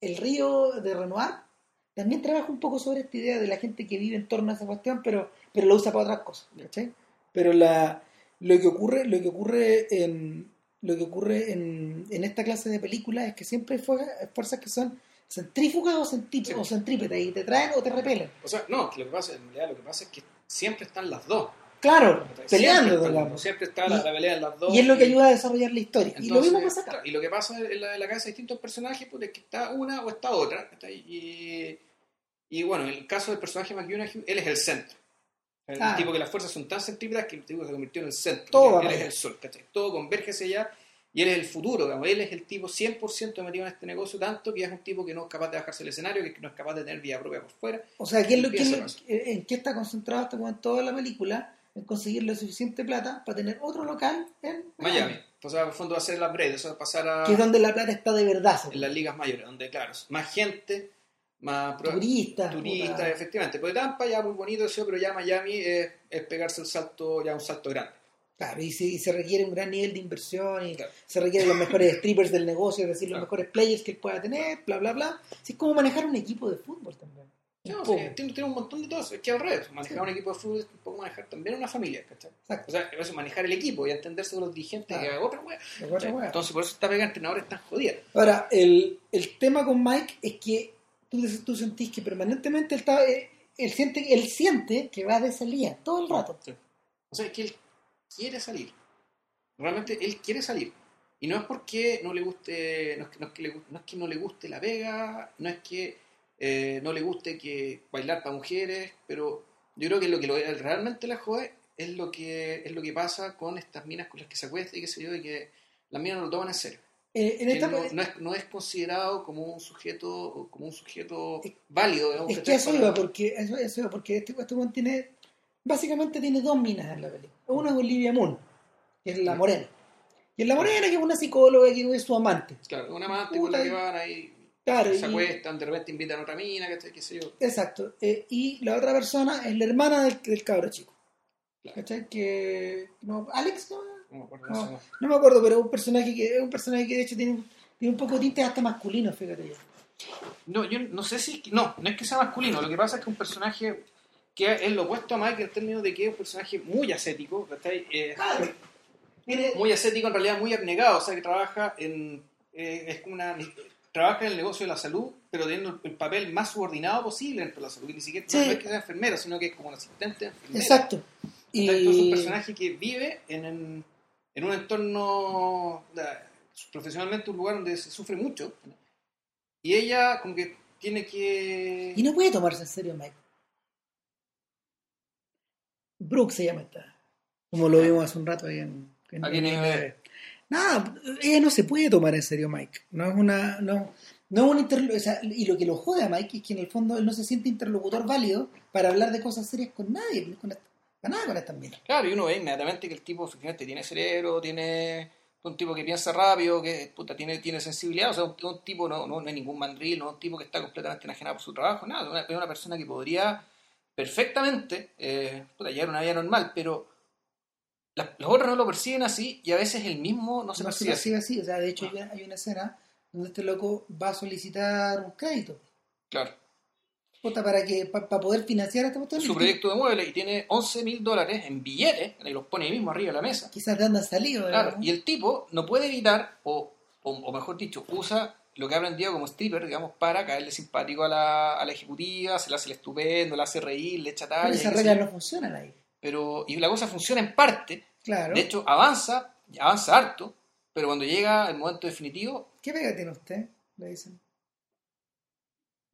El Río de Renoir también trabaja un poco sobre esta idea de la gente que vive en torno a esa cuestión, pero, pero lo usa para otras cosas. ¿cachai? Pero la, lo que ocurre, lo que ocurre en lo que ocurre en, en esta clase de películas es que siempre hay fuerza- fuerzas que son centrífugas o, Sí. o centrípetas y te traen o te repelen. O sea, no, lo que pasa, en realidad lo que pasa es que siempre están las dos. Claro, Siempre peleando, digamos. Siempre está la, Y- la pelea en las dos. Y es lo que ayuda a desarrollar la historia. y lo mismo pasa acá. y lo que pasa en la, en la casa de distintos personajes pues, es que está una o está otra. Y, y bueno, en el caso del personaje McConaughey, él es el centro. El Ah. tipo que las fuerzas son tan centrípetas que el tipo se convirtió en el centro. Todo él es el sol, ¿cachai? Todo converge hacia allá y él es el futuro. digamos. Él es el tipo 100% metido en este negocio, tanto que es un tipo que no es capaz de bajarse el escenario, que no es capaz de tener vida propia por fuera. O sea, ¿qué es lo, Empieza ¿en qué está concentrado este momento toda la película? En conseguir la suficiente plata para tener otro local en Miami. O sea, en el fondo va a ser el upgrade, eso va a pasar a Que es donde la plata está de verdad. en las ligas mayores, donde, claro, más gente, más Turistas. turistas, efectivamente. Porque Tampa ya muy bonito eso, pero ya Miami es, es pegarse el salto, ya un salto grande. Claro, y se, y se requiere un gran nivel de inversión y Claro. se requieren los mejores strippers del negocio, es decir, los Claro. mejores players que él pueda tener, bla, bla, bla. Así es como manejar un equipo de fútbol también. No, sí, tiene, tiene un montón de todo. Es que al revés, manejar un equipo de fútbol es un poco manejar también una familia, ¿cachai? Exacto. O sea, eso, manejar el equipo y entenderse con los dirigentes que. De otra wea. Entonces, por eso esta pega de entrenadores tan jodida. Ahora, el, el tema con Mike es que tú, tú sentís que permanentemente él, está, eh, él, siente, él siente que va de salida todo el rato. O sea, es que él quiere salir. Realmente él quiere salir. Y no es porque no le guste, no es que no, es que le, no, es que no le guste la vega, no es que eh, no le guste que bailar para mujeres, pero yo creo que lo que realmente la jode es lo que es lo que pasa con estas minas con las que se acuesta y qué sé yo, y que las minas no lo toman en serio. Eh, en Que esta, no, no es, no es considerado como un sujeto como un sujeto Es- válido. digamos, es que ¿cachai? eso iba, porque, eso, eso iba, porque este, este tiene, básicamente tiene dos minas en la película. Una es Olivia Moon, que es la morena. Y es la morena, que es una psicóloga, que es su amante. Claro, una amante con la que y- van ahí, Claro, se y- acuestan, de repente invitan a otra mina, ¿cachai? qué sé yo. Exacto. Eh, y la otra persona es la hermana del, del cabro chico. Claro. ¿Cachai? Que. No, Alex, no, No me acuerdo No. de eso. no me acuerdo, pero es un personaje que es un personaje que de hecho tiene, un- tiene un poco de tintes hasta masculino, fíjate yo. No, yo no sé si. No, no es que sea masculino. Lo que pasa es que un personaje que es lo opuesto a Mike en términos de que es un personaje muy ascético. Eh, Claro. Muy ascético, en realidad muy abnegado. O sea, que trabaja en. eh, es como una. Trabaja en el negocio de la salud, pero teniendo el papel más subordinado posible dentro de la salud. Y ni siquiera Sí. no es que sea enfermera, sino que es como un asistente enfermera. exacto. Y, Entonces, es un personaje que vive en, en, en un entorno, profesionalmente un lugar donde se sufre mucho. Y ella como que tiene que... y no puede tomarse en serio Mike. Brooke se llama esta. Como lo vimos hace un rato ahí en, en. Nada, ella no se puede tomar en serio Mike. No es una. No, no es un o sea, y lo que lo jode a Mike es que en el fondo él no se siente interlocutor válido para hablar de cosas serias con nadie, con nada con estas minas. Claro, y uno ve inmediatamente que el tipo efectivamente tiene cerebro, tiene un tipo que piensa rápido, que puta, tiene, tiene sensibilidad, o sea, un, un tipo no, no, no es ningún mandril, no es un tipo que está completamente enajenado por su trabajo, nada, una- es una persona que podría perfectamente eh, puta, llevar una vida normal, pero los otros no lo perciben así y a veces el mismo no se no se percibe así. percibe así. O sea, de hecho hay una- hay una escena donde este loco va a solicitar un crédito. Claro. Puta, para que para poder financiar esta cuestión. Su proyecto de mueble y tiene 11 mil dólares en billetes, y los pone ahí mismo arriba de la mesa. Quizás de andan salido. Claro, ¿verdad? y el tipo no puede evitar, o, o, o mejor dicho, usa lo que ha aprendido como stripper, digamos, para caerle simpático a la, a la ejecutiva, se le hace el estupendo, le hace reír, le echa Pero talla. esas qué sé reglas no funcionan ahí. Pero, y la cosa funciona en parte, Claro. de hecho avanza, avanza harto, pero cuando llega el momento definitivo, ¿Qué pega tiene usted? Le dicen.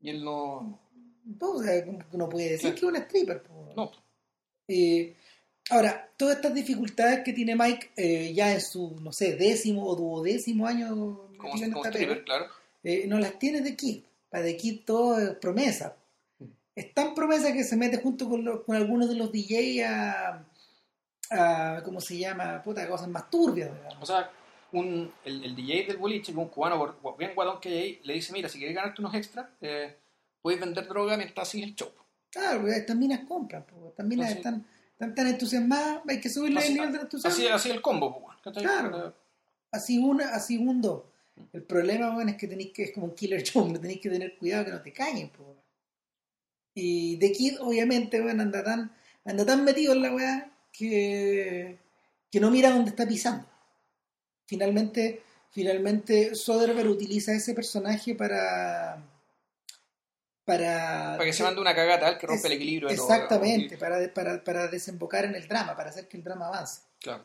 y él no... Que uno puede decir Claro. que es un stripper. No, Eh, ahora, todas estas dificultades que tiene Mike eh, ya en su, no sé, décimo o duodécimo año como, en como stripper, claro. eh, no las tiene de Kid. Para de Kid todo es promesa. Es tan promesa que se mete junto con, los- con algunos de los DJ a, a, ¿cómo se llama? Puta, cosas más turbias. digamos. O sea, un, el, el DJ del boliche, un cubano bien guadón que hay ahí, le dice, mira, si quieres ganarte unos extras, eh, puedes vender droga mientras sigues el show. Claro, estas minas compran, estas minas Así- están, están tan entusiasmadas, hay que subirle Así- el nivel de entusiasmo. Así, así el combo, pues. Claro. Así una, así un dos. El problema, bueno, es que tenéis que, es como un killer show, tenéis que tener cuidado que no te caen, po. Y The Kid, obviamente, bueno, anda tan, anda tan metido en la weá que, que no mira dónde está pisando. Finalmente, finalmente Soderbergh utiliza ese personaje para para, Para que se mande una cagata tal que rompe Es- el equilibrio de todo, exactamente, digamos, para, para, para desembocar en el drama, para hacer que el drama avance Claro.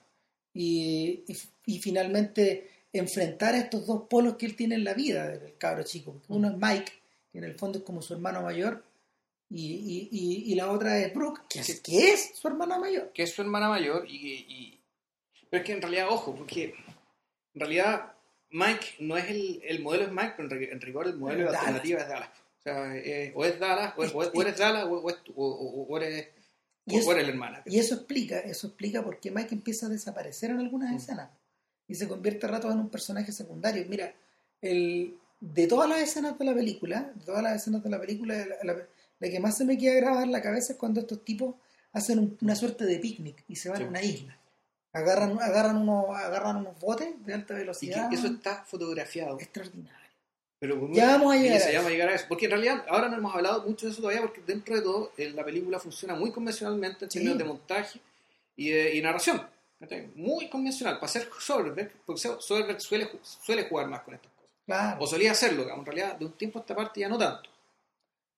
y, y, y finalmente enfrentar a estos dos polos que él tiene en la vida del cabro chico. Porque uno es Mike, que en el fondo es como su hermano mayor, y, y, la otra es Brooke, que es, que es su hermana mayor. Que es su hermana mayor y, Pero es que en realidad, ojo, porque en realidad Mike no es el, el modelo es Mike, pero en, ri- en rigor el modelo de alternativa es Dallas. Sea, eh, o es Dallas, o, es- o es- o eres Dallas, o, es- o- eres, Y o eso- eres la hermana. Y eso explica, eso explica por qué Mike empieza a desaparecer en algunas Mm. escenas y se convierte a ratos en un personaje secundario. Mira, el, de todas las escenas de la película, de todas las escenas de la película, la, la- la que más se me queda grabada en la cabeza es cuando estos tipos hacen un- una suerte de picnic y se van Sí. a una isla. Agarran, agarran, unos, agarran unos botes de alta Y velocidad. que eso está fotografiado. extraordinario. Pero con Ya vamos a llegar a eso. llegar a eso. Porque en realidad ahora no hemos hablado mucho de eso todavía porque dentro de todo la película funciona muy convencionalmente en Sí. términos de montaje y, de- y narración. Muy convencional. Para ser Soderbergh, porque Soderbergh suele, suele jugar más con estas cosas. Claro. O solía hacerlo, digamos, en realidad de un tiempo a esta parte ya no tanto.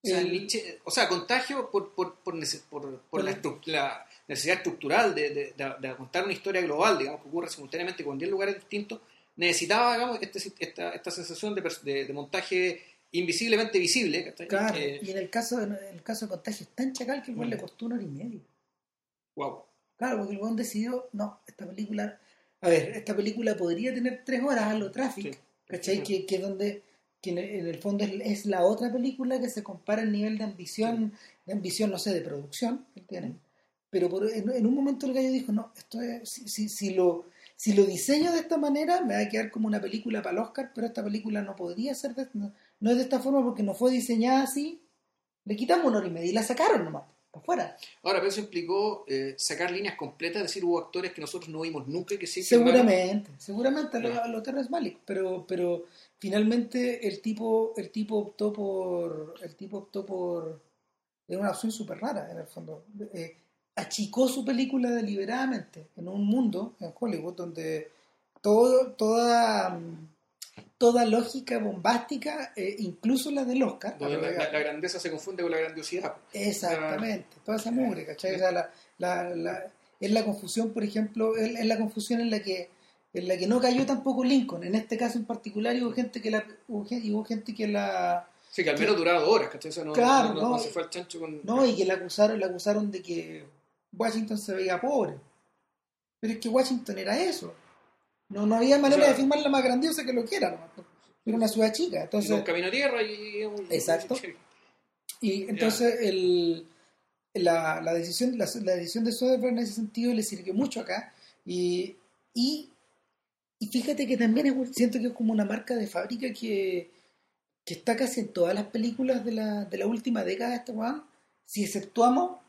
O sea, Nietzsche- o sea contagio por, por, por, por- por la, la necesidad estructural de, de- de- de contar una historia global, digamos, que ocurre simultáneamente con 10 lugares distintos, necesitaba, digamos, este, esta, esta sensación de, de- de montaje invisiblemente visible. Claro. Eh, y en el caso, en el caso de Contagio es tan chacal que el Mm. le costó una hora y media. wow. Claro, porque el weón decidió, no, esta película, a ver, esta película podría tener tres horas a lo Traffic, Sí. ¿cachai? Sí. Que, que es donde, que en el, fondo es, la otra película que se compara el nivel de ambición, de ambición, no sé, de producción que tienen. Pero por- en, en un momento el gallo dijo, no, esto es, si, si, si lo, si lo diseño de esta manera, me va a quedar como una película para el Oscar, pero esta película no podría ser, de- no, no es de esta forma porque no fue diseñada así. Le quitamos una hora y media y la sacaron nomás, para afuera. Ahora, pero eso implicó eh, sacar líneas completas, es decir, hubo actores que nosotros no vimos nunca y que sí Seguramente, seguramente a lo, lo Terrence Malick, pero, pero finalmente el tipo, el tipo optó por, el tipo optó por, es una opción súper rara en el fondo. Eh, achicó su película deliberadamente en un mundo en Hollywood donde todo, toda, toda lógica bombástica, eh, incluso la del Oscar, la, la- la grandeza se confunde con la grandiosidad. Exactamente, toda esa mugre, ¿cachai? O sea, la, es la confusión, por ejemplo, es, es la confusión en la que en la que no cayó tampoco Lincoln. En este caso en particular hubo gente que la hubo hubo gente que la Sí, que al menos duraba dos horas, ¿cachai? O sea, no, Claro, no, no- no. no se fue al chancho con... no y que la acusaron, la acusaron de que Washington se veía pobre. Pero es que Washington era eso. No, no había manera O sea- de filmarla más grandiosa que lo que era, porque Era una ciudad chica. Y Entonces, con camino a tierra y... Exacto. Y entonces el, la, la decisión la, la decisión de Soderbergh en ese sentido le sirvió mucho acá. Y, y, y fíjate que también es, siento que es como una marca de fábrica que, que está casi en todas las películas de la, de la última década de este weón, si exceptuamos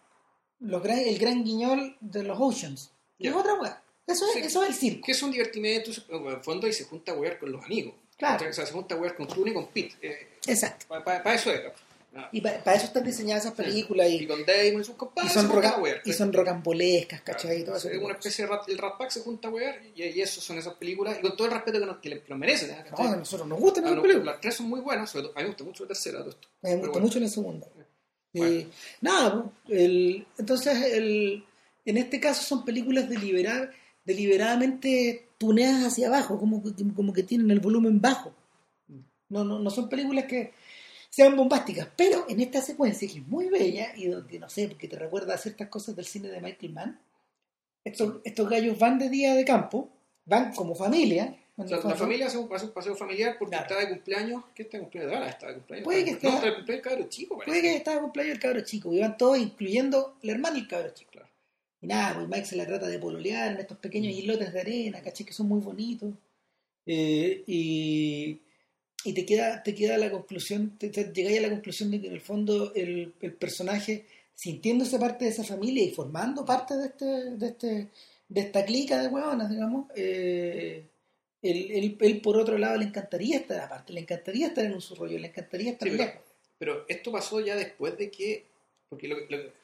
los gran, el gran guiñol de los Oceans. Es otra weá. Eso es, Sí. eso es el circo. Que es un divertimento, en el fondo, y se junta a wear con los amigos. Claro. O sea, se junta a wear con Clooney y con Pete. Eh, Exacto. Para eso es. Ah. Y para eso están diseñadas esas películas y, Y con Damon y sus y compadres son, se juntan roca- wear. y son rocambolescas, ¿cachai? Y todo Es una especie de rat, el Rat Pack se junta a wear y, y eso son esas películas. Y con todo el respeto que nos, que que nos merecen. ¿eh? No, a nosotros nos gustan las no, películas. las tres son muy buenas, sobre todo, a mí me gusta mucho la tercera. todo esto. Me gusta bueno. mucho la segunda. Bueno. Y, nada, el, entonces el, en este caso son películas delibera- deliberadamente tuneadas hacia abajo, como, que- como que tienen el volumen bajo. No, no, no son películas que sean bombásticas, pero en esta secuencia que es muy bella y donde, no sé, porque te recuerda a ciertas cosas del cine de Michael Mann, estos, estos gallos van de día de campo, van como familia. O sea, la familia hace un, un paseo familiar porque Claro. está de cumpleaños. ¿Qué está de cumpleaños? De está cumpleaños. Puede que no, esté- está de cumpleaños cabro chico, parece. Puede que estaba de cumpleaños el cabro chico, y van todos, incluyendo el hermano y el cabro chico. Claro. Y nada, pues Mike se la trata de pololear en estos pequeños islotes de arena, ¿cachai? Que son muy bonitos. Eh, y, y te queda, te queda la conclusión, te, te- llegáis a la conclusión de que en el fondo el, el personaje, sintiéndose parte de esa familia y formando parte de este, de este, de esta clica de huevonas, digamos, eh, él, él- él, por otro lado le encantaría estar aparte, le encantaría estar en un su rollo, le encantaría estar Sí, pero-. Pero esto pasó ya después de que. Porque lo, lo-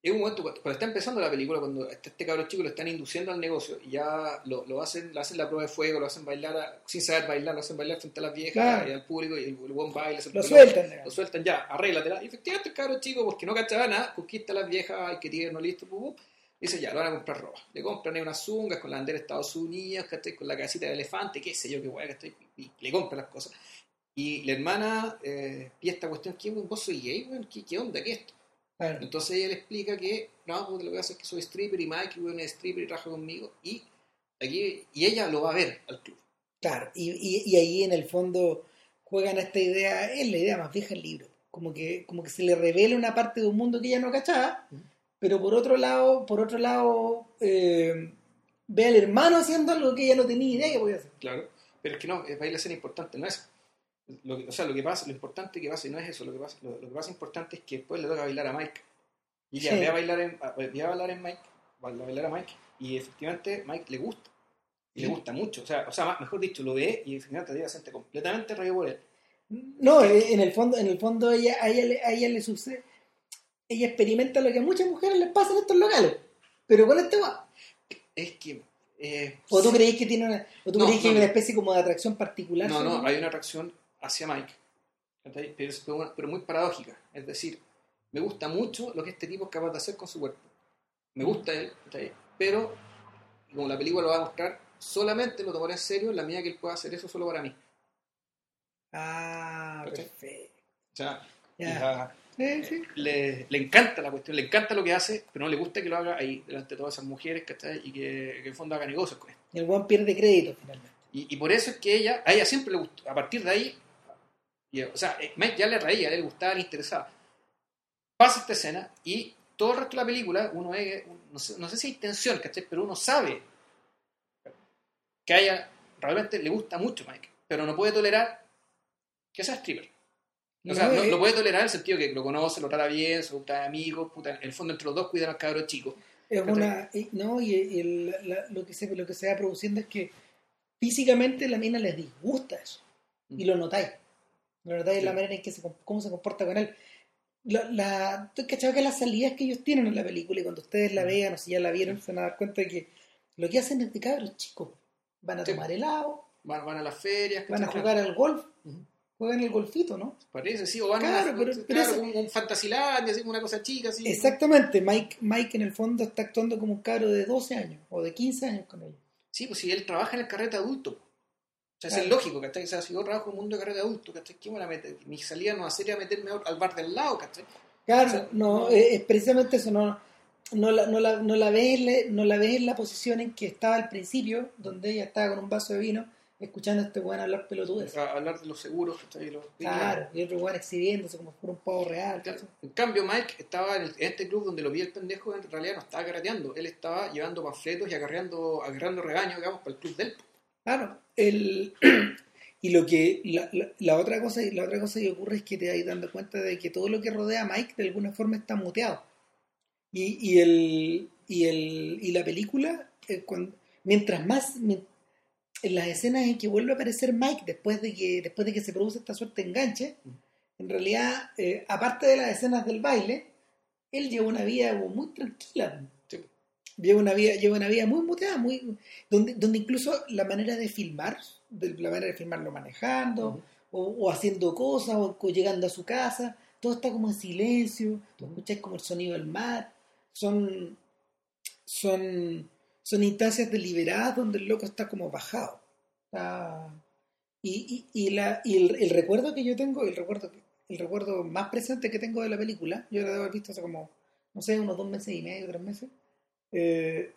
es un momento cuando, está empezando la película, cuando este, este cabro chico lo están induciendo al negocio y ya lo, lo hacen, le hacen la prueba de fuego, lo hacen bailar a- sin saber bailar, lo hacen bailar frente a las viejas Claro. y al público y el, el buen baile. Lo sueltan. Lo sueltan ya, arréglatela. Y efectivamente el cabro chico, porque no cachaba nada, conquista a las viejas, ay, que tierno, listo, pum, pum. Dice, ya, lo van a comprar ropa. Le compran ahí unas zungas con la bandera de Estados Unidos, ¿cachai? con la casita de elefante, qué sé yo, qué guay, ¿cachai? Y le compran las cosas. Y la hermana eh, pide esta cuestión, ¿qué? ¿Vos soy gay, weón? ¿Qué, ¿Qué onda? ¿Qué es esto? Claro. Entonces ella le explica que, no, porque lo que pasa es que soy stripper y Mike, weón, es stripper y trabaja conmigo. Y, aquí, y ella lo va a ver al club. Claro, y, y, y ahí en el fondo juegan a esta idea, es la idea más vieja del libro, como que, como que se le revela una parte de un mundo que ella no cachaba, Ujú. Pero por otro lado, por otro lado, eh, ve al hermano haciendo algo que ella no tenía idea que podía hacer. Claro. Pero es que no, es la escena importante, no es. Lo que- o sea, lo que pasa, lo importante que pasa y no es eso, lo que pasa, lo, lo que pasa importante es que después le toca bailar a Mike. Y ella Sí. ve a bailar en, a, ve a bailar en Mike, va a bailar a Mike, y efectivamente Mike le gusta. Y le gusta mucho. O sea, o sea, más- mejor dicho, lo ve y efectivamente se siente completamente rayo por él. No, en el fondo, en el fondo ella, a ella, a ella le sucede, ella experimenta lo que a muchas mujeres les pasa en estos locales, pero con este guapo. Es que. eh, ¿O tú sí. creéis que tiene una, o tú No, creéis que no, hay una especie como de atracción particular? No, no, hay una atracción hacia Mike. Pero, pero, muy paradójica. Es decir, me gusta mucho lo que este tipo es capaz de hacer con su cuerpo. Me gusta él, pero como la película lo va a mostrar, solamente lo tomaré en serio en la medida que él pueda hacer eso solo para mí. Ah, perfecto. O sea, Ya. Sí, sí. le, le encanta la cuestión, le encanta lo que hace, pero no le gusta que lo haga ahí delante de todas esas mujeres, ¿cachai? Y que, que en fondo haga negocios con él. El buen pierde crédito finalmente. Y, y por eso es que ella, a ella siempre le gustó, a partir de ahí, y, o sea, eh, Mike ya le reía, le gustaba, le interesaba. Pasa esta escena y todo el resto de la película, uno es, no sé, no sé si hay tensión, ¿cachai? Pero uno sabe que a ella realmente le gusta mucho Mike, pero no puede tolerar que sea stripper. O sea, No, no, eh, puede tolerar en el sentido que lo conoce, lo trata bien, se gusta de amigos, puta, en el fondo entre los dos cuidan al cabro chico. Es ¿Cachai? una, y- no, y, el- la- lo, que se, lo que se va produciendo es que físicamente la mina les disgusta eso. Y lo notáis. Lo notáis en la Sí. manera en que se, cómo se comporta con él. La, la, ¿Tú cachado que las salidas que ellos tienen en la película y cuando ustedes la vean o si ya la vieron se van a dar cuenta de que lo que hacen es de cabros chicos. Van a Sí. tomar helado, Van, van a las ferias, van a jugar al golf. Juegan el golfito, ¿no? Parece, sí, o van Claro, a pero- claro, pero eso- un, un Fantasilandia, así, una cosa chica, así. Exactamente, Mike, Mike en el fondo está actuando como un cabro de 12 años o de 15 años con ellos. Sí, pues si él trabaja en el carrete adulto. O sea, Claro. es lógico, ¿cachai? O sea, si yo trabajo en un mundo de carrete adulto, ¿cachai? ¿Qué me voy a meter? Mi salida no va a ser ir a meterme al bar del lado, ¿cachai? Claro, O sea, no, no. eh, es precisamente eso, no. no la, no la, no la ves, en la- no la ves en la posición en que estaba al principio, donde ella estaba con un vaso de vino, escuchando a este weón hablar pelotudes. A hablar de los seguros, Claro, y otro weón exhibiéndose como fuera un pavo real. En cambio, Mike estaba en, el- en este club donde lo vi el pendejo, en realidad no estaba karateando, él estaba llevando panfletos y agarreando, agarrando regaños, digamos, para el club de él. Claro, el, y lo que la, la, la otra cosa la otra cosa que ocurre es que te vas dando cuenta de que todo lo que rodea a Mike de alguna forma está muteado. Y, y el y el y la película eh, mientras más en las escenas en que vuelve a aparecer Mike después de que después de que se produce esta suerte de enganche, en realidad eh, aparte de las escenas del baile, él lleva una vida muy tranquila. Sí. Lleva una vida, lleva una vida muy muteada, muy, donde, donde incluso la manera de filmar, de, la manera de filmarlo manejando, o, o haciendo cosas, o, o llegando a su casa, todo está como en silencio, tú escuchas como el sonido del mar, son, son, son instancias deliberadas donde el loco está como bajado. Y, y, y, la, y el, el recuerdo que yo tengo, el recuerdo, el recuerdo más presente que tengo de la película, yo la debo haber visto hace como, no sé, unos dos meses y medio, tres meses, eh,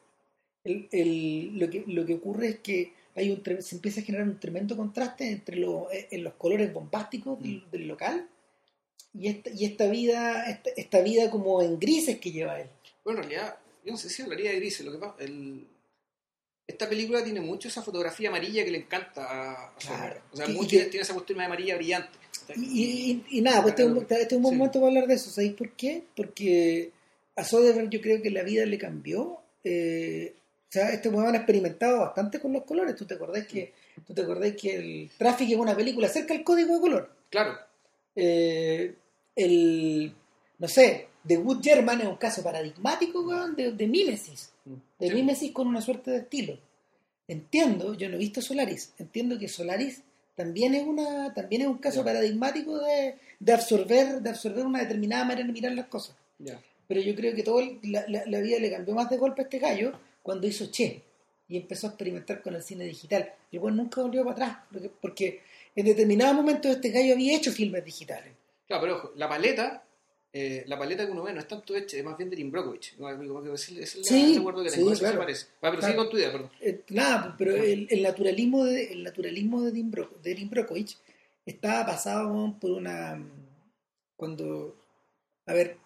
el, el- lo, que, lo que ocurre es que hay un se empieza a generar un tremendo contraste entre lo- eh, en los colores bombásticos del, del local y esta, y esta vida esta, esta vida como en grises que lleva él. Bueno, en realidad, yo no sé si hablaría de grises, lo que pasa, el- esta película tiene mucho esa fotografía amarilla que le encanta a, a Claro. O sea, Y- y mucho que- tiene esa cuestión de amarilla brillante. Y, y- y nada, pues este es un, este es un buen Sí. momento para hablar de eso. ¿Sabéis por qué? Porque a Soderbergh yo creo que la vida le cambió. eh, o sea, este weón ha experimentado bastante con los colores. ¿Tú te acordás que, tú te acordás que el Traffic es una película acerca del código de color? Claro, Eh, el, no sé, The Wood German es un caso paradigmático weón, de, de mímesis. De Sí. mímesis con una suerte de estilo. Entiendo, yo no he visto Solaris, entiendo que Solaris también es una también es un caso paradigmático de, de absorber de absorber una determinada manera de mirar las cosas. Pero yo creo que todo el- la, la- la vida le cambió más de golpe a este gallo cuando hizo Che y empezó a experimentar con el cine digital. Y el weón nunca volvió para atrás, porque, porque en determinados momentos este gallo había hecho filmes digitales. Claro, pero ojo, la paleta, eh, la paleta que uno ve no es tanto hecha, es más bien de Tim Brokovich. No, amigo, que ese es el Sí, recuerdo que sí, tengo, eso claro. parece. Va, pero sigue Claro. con tu idea, perdón. Eh, nada, pero el, el naturalismo de el naturalismo de Tim, Bro- de estaba pasado por una cuando a ver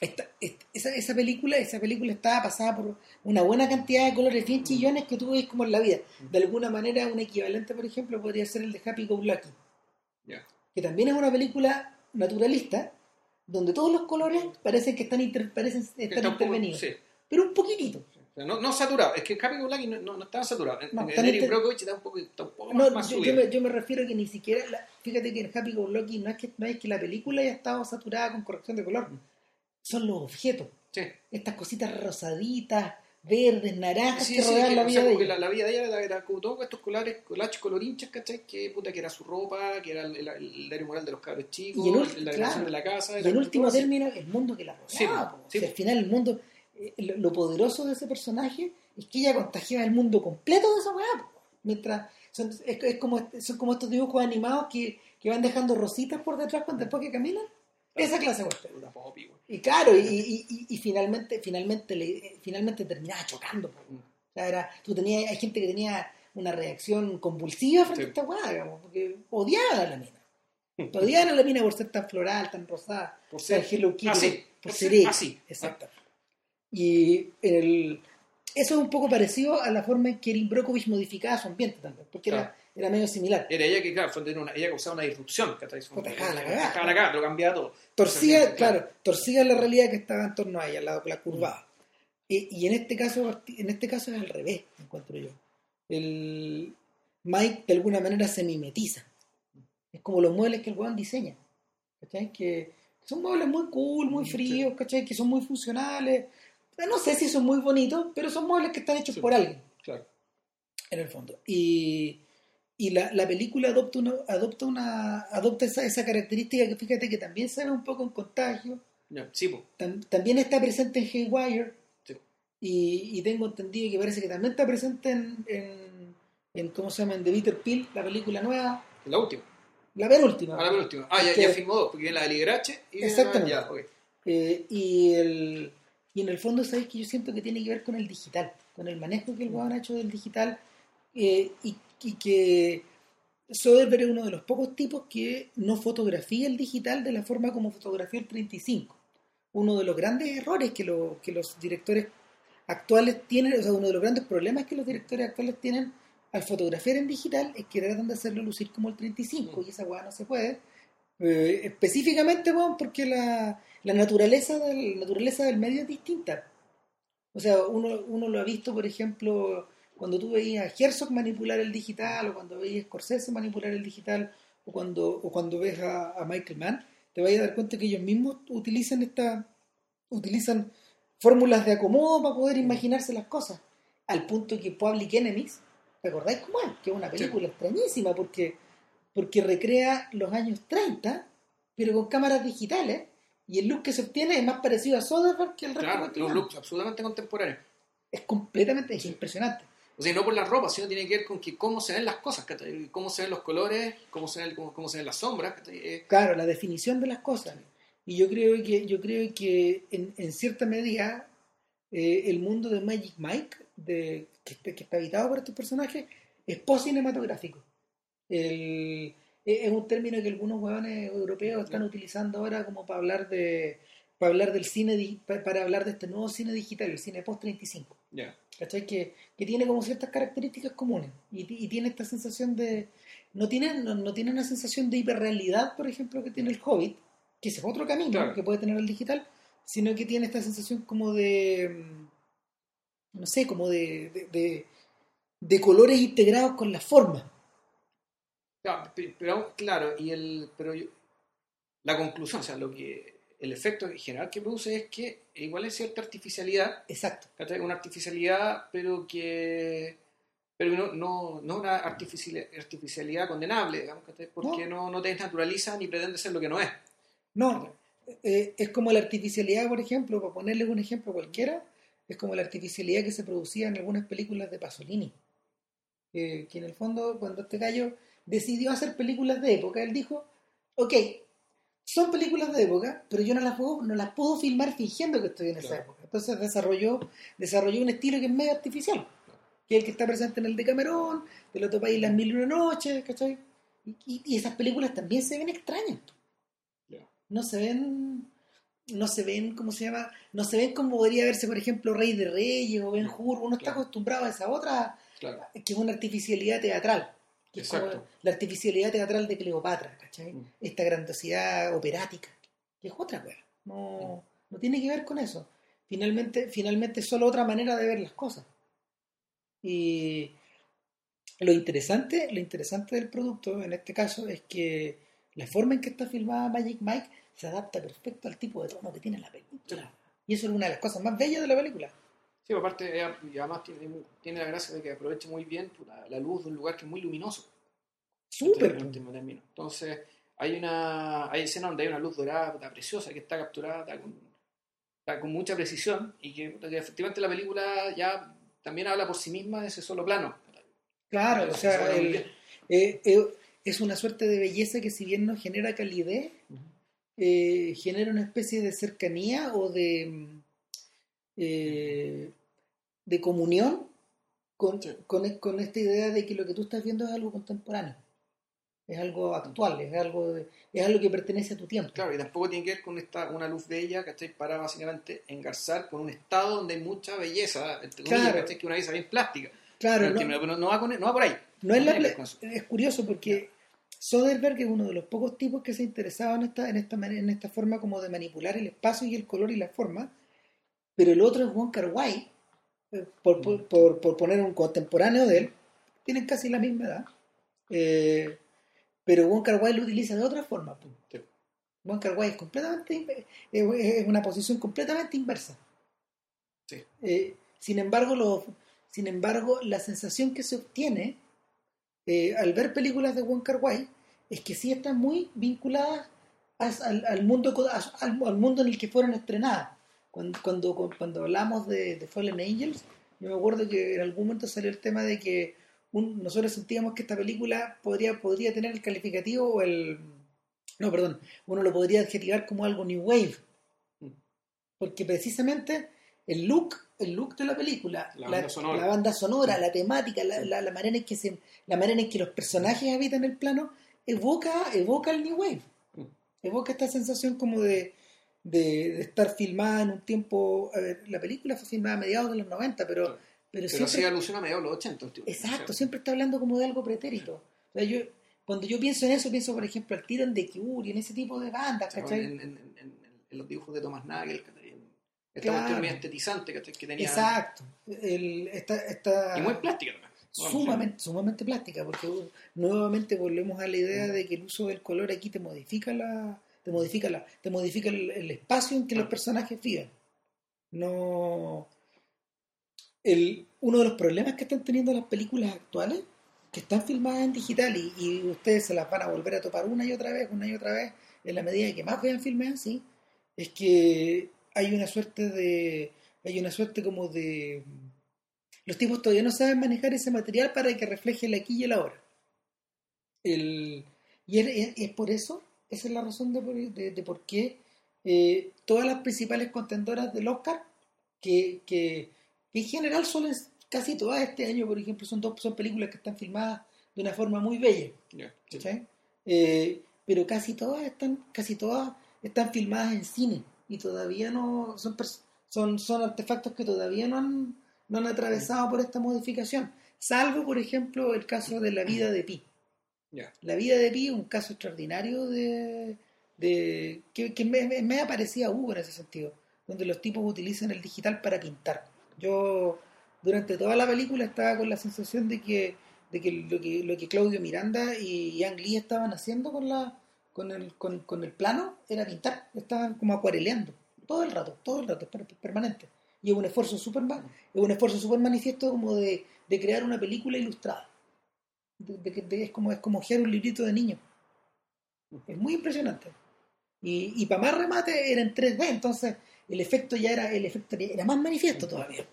esta- esa, esa película esa película estaba pasada por una buena cantidad de colores bien chillones que tú ves como en la vida de alguna manera un equivalente por ejemplo podría ser el de Happy Go Lucky que también es una película naturalista donde todos los colores parecen que están inter- parecen estar Está un poco- intervenidos. sí. pero un poquitito. O sea, no, no saturado, es que Happy Go Lucky no, no, no estaba saturado. En, No, Brockovich está un poco, está un poco No, más, más yo, me, yo me refiero a que ni siquiera, la- fíjate que en Happy Go Lucky no es que, no es que la película haya estado saturada con corrección de color, son los objetos, Sí. estas cositas rosaditas, verdes, naranjas Sí, que sí, rodean la o vida sea, de ella. la, la vida de ella era, como todos estos colores, colachos colorinchas, ¿cachai? Que puta que era su ropa, que era el, el, el diario moral de los cabros chicos, Y el la claro. relación de la casa. Y como último todo término, el mundo que la rodeaba. sí. Al final el mundo, eh, lo, lo poderoso de ese personaje es que ella contagiaba el mundo completo de esa weá. Mientras, son, es, es como, son como estos dibujos animados que, que van dejando rositas por detrás cuando después que caminan. Esa clase de güey. Y claro, y, y, y- y finalmente, finalmente, le, finalmente terminaba chocando. po. Mm. O sea, era, tú tenías, hay gente que tenía una reacción convulsiva frente Sí. a esta weá, digamos, porque odiaban a la mina. Odiaban a la mina por ser tan floral, tan rosada, Por ser Hello Kitty, así, por, ser así. Exacto. Y el, eso es un poco parecido a la forma en que Erin Brockovich modificaba su ambiente también, porque Claro. era medio similar. Era ella que, claro, fue una, ella causaba una disrupción, ¿cachai? Fue- la cagada. dejaba la cagada, lo cambiaba todo. torcía, claro, torcía la realidad que estaba en torno a ella, la, la curvaba. Y, y en este caso, en este caso es al revés, encuentro yo. El Mike de alguna manera se mimetiza. Es como los muebles que el weón diseña. ¿Cachai? Que son muebles muy cool, muy Sí. fríos, ¿cachai? Que son muy funcionales. No sé si son muy bonitos, pero son muebles que están hechos Sí. por alguien Claro. en el fondo. Y, y la, la película adopta una, adopta una, adopta esa, esa característica que fíjate que también se ve un poco en contagio. Ya, sí. Tam- también está presente en Haywire. Sí. Y, y tengo entendido que parece que también está presente en, en, en, ¿cómo se llama? En The Bitter Pill, la película nueva, La última. la penúltima. Ah, la última. Ah, ya, Que- ya firmó dos, porque viene la de Ligrache y viene la- Exactamente. Ya. Eh, y el Y en el fondo, ¿sabes que Yo siento que tiene que ver con el digital, con el manejo que el weón ha hecho del digital eh, y, y, que Soderbergh es uno de los pocos tipos que no fotografía el digital de la forma como fotografió el 35. Uno de los grandes errores que, lo, que los directores actuales tienen, o sea, uno de los grandes problemas que los directores actuales tienen al fotografiar en digital es que tratan de hacerlo lucir como el 35 y esa weá no se puede. Eh, específicamente, bueno, porque la, la, naturaleza del, naturaleza del medio es distinta. O sea, uno, uno lo ha visto, por ejemplo, cuando tú veías a Herzog manipular el digital, o cuando veías a Scorsese manipular el digital, o cuando, o cuando ves a, a Michael Mann, te vas a dar cuenta que ellos mismos utilizan esta, utilizan fórmulas de acomodo para poder imaginarse las cosas. Al punto que Public Enemies, ¿recordáis cómo es? Que es una película extrañísima porque, porque recrea los años 30, pero con cámaras digitales, y el look que se obtiene es más parecido a Soderbergh que el resto Claro, los looks absolutamente contemporáneos. Es completamente es impresionante. O sea, no por la ropa, sino tiene que ver con que cómo se ven las cosas, cómo se ven los colores, cómo se ven, cómo, cómo se ven las sombras. Eh, Claro, la definición de las cosas. Y yo creo que, yo creo que en, en cierta medida eh, el mundo de Magic Mike, de, que, está- que está habitado por estos personajes, es post-cinematográfico. El- es es un término que algunos huevones europeos están utilizando ahora como para hablar de para hablar del cine para hablar de este nuevo cine digital, el cine post 35. Ya. ¿cachai? Que, que tiene como ciertas características comunes y, y tiene esta sensación de no tiene, no, no tiene una sensación de hiperrealidad por ejemplo que tiene el Hobbit que es otro camino Claro. que puede tener el digital sino que tiene esta sensación como de mm, no sé como de, de, de- de colores integrados con la forma Claro, pe- pero claro, y el, pero yo- la conclusión, o sea, lo que el efecto general que produce es que igual es cierta artificialidad, exacto una artificialidad, pero que pero no, no, no una artificial- artificialidad condenable, digamos, porque no. No, te desnaturaliza ni pretende ser lo que no es. no eh, es como la artificialidad por ejemplo para ponerles un ejemplo cualquiera es como la artificialidad que se producía en algunas películas de Pasolini que, que en el fondo cuando este gallo decidió hacer películas de época él dijo ok son películas de época pero yo no las puedo, no las puedo filmar fingiendo que estoy en esa época. Entonces desarrolló desarrolló un estilo que es medio artificial que es el que está presente en el Decamerón te lo topáis en las mil y una noches ¿cachai? Y, y- y esas películas también se ven extrañas. No se ven no se ven ¿cómo se llama? no se ven como podría verse por ejemplo Rey de Reyes o Ben Hur. Uno está acostumbrado a esa otra Claro. que es una artificialidad teatral que es como Exacto. la artificialidad teatral de Cleopatra ¿cachai? Mm. esta grandiosidad operática que es otra cosa no, no tiene que ver con eso finalmente finalmente es solo otra manera de ver las cosas y lo interesante lo interesante del producto en este caso es que la forma en que está filmada Magic Mike se adapta perfecto al tipo de tono que tiene la película y eso es una de las cosas más bellas de la película Sí, aparte, eh, y además tiene, tiene la gracia de que aprovecha muy bien la luz de un lugar que es muy luminoso. súper. Entonces, hay una hay escena donde hay una luz dorada preciosa que está capturada con, mucha precisión y que, efectivamente la película ya también habla por sí misma de ese solo plano. Claro, o Se sea, el- eh, eh, es una suerte de belleza que si bien no genera calidez, eh, genera una especie de cercanía o de, mm, eh, de comunión con, Sí. con, con esta idea de que lo que tú estás viendo es algo contemporáneo, es algo actual, es algo, de- es algo que pertenece a tu tiempo. Claro, y tampoco tiene que ver con esta, una luz bella, ¿cachai? Para básicamente engarzar con un estado donde hay mucha belleza, entre comillas, Claro. ¿cachai? Que una belleza bien plástica. Claro, no, no, no va con- no va por ahí. No es, la es curioso porque Soderbergh es uno de los pocos tipos que se interesaba en esta, en esta en esta forma como de manipular el espacio y el color y la forma, pero el otro es Wong Kar Wai, eh, por, por, por- por poner un contemporáneo de él, tienen casi la misma edad, eh, pero Wong Kar Wai lo utiliza de otra forma. Sí. Wong Kar Wai es completamente inve- es, una posición completamente inversa. Sí. Eh, sin embargo, lo, sin embargo, la sensación que se obtiene eh, al ver películas de Wong Kar Wai es que sí están muy vinculadas as- al, al mundo al, al mundo en el que fueron estrenadas. Cuando, cuando, cuando hablamos de, de Fallen Angels, yo me acuerdo que en algún momento salió el tema de que un- nosotros sentíamos que esta película podría, podría tener el calificativo o el... No, perdón, uno lo podría adjetivar como algo New Wave. Porque precisamente el look, el look de la película, La banda sonora. la banda sonora, la temática, la, la- la manera en que se, la manera en que los personajes habitan el plano, evoca, evoca el New Wave. Mm. Evoca esta sensación como de, de, de estar filmada en un tiempo. A ver, la película fue filmada a mediados de los 90, pero, pero, Pero siempre. sí alusión a mediados de los 80. último. Exacto, siempre está hablando como de algo pretérito. O sea, yo, cuando yo pienso en eso, pienso, por ejemplo, al tiro en The Cure y en ese tipo de bandas, ¿cachai? en- en- en- en los dibujos de Thomas Nagel, Esta Claro. cuestión muy estetizante ¿cachai? que tenía. Exacto. El, esta, esta, Y muy plástica también. Sumamente, sumamente plástica, porque uh, nuevamente volvemos a la idea de que el uso del color aquí te modifica la, te modifica la, te modifica el, espacio en que los personajes viven. No el, uno de los problemas que están teniendo las películas actuales, que están filmadas en digital y, y ustedes se las van a volver a topar una y otra vez, una y otra vez, en la medida que más vean filmes así, es que hay una suerte de, hay una suerte como de los tipos todavía no saben manejar ese material para que refleje el aquí y el ahora. El, y es por eso, esa es la razón de, por- de- de por qué eh, todas las principales contendoras del Oscar, que, que, que en general suelen, casi todas este año, por ejemplo, son, dos, son películas que están filmadas de una forma muy bella. Eh, pero casi todas están casi todas están filmadas en cine y todavía no son pers- son son artefactos que todavía no han no han atravesado por esta modificación salvo por ejemplo el caso de la vida de Pi La vida de Pi es un caso extraordinario de, que, me, me, me parecía a Hugo en ese sentido donde los tipos utilizan el digital para pintar yo durante toda la película estaba con la sensación de que lo que, lo que Claudio Miranda y Yang Lee estaban haciendo con la con el, con, el plano era pintar, estaban como acuareleando todo el rato, todo el rato, per- permanente. Y es un esfuerzo súper es un esfuerzo manifiesto como de crear una película ilustrada. De- de es como es como un librito de niño. Es muy impresionante. Y, y para más remate era en 3D, entonces el efecto ya era, el efecto era más manifiesto todavía.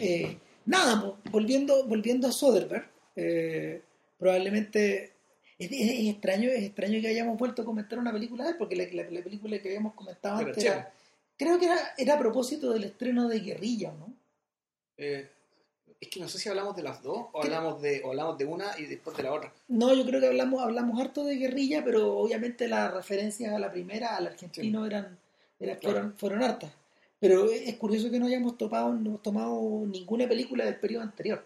Eh, nada, volviendo, volviendo a Soderbergh, eh, probablemente es, es- es extraño, es extraño que hayamos vuelto a comentar una película de él, porque la, la- la película que habíamos comentado antes era, creo que era, era a propósito del estreno de Guerrilla, ¿no? Eh, es que no sé si hablamos de las dos o hablamos de, o hablamos de una y después de la otra. No, yo creo que hablamos, hablamos harto de Guerrilla, pero obviamente las referencias a la primera, al argentino, eran, eran- Claro. fueron, fueron hartas. Pero es curioso que no hayamos topado, no hemos tomado ninguna película del periodo anterior.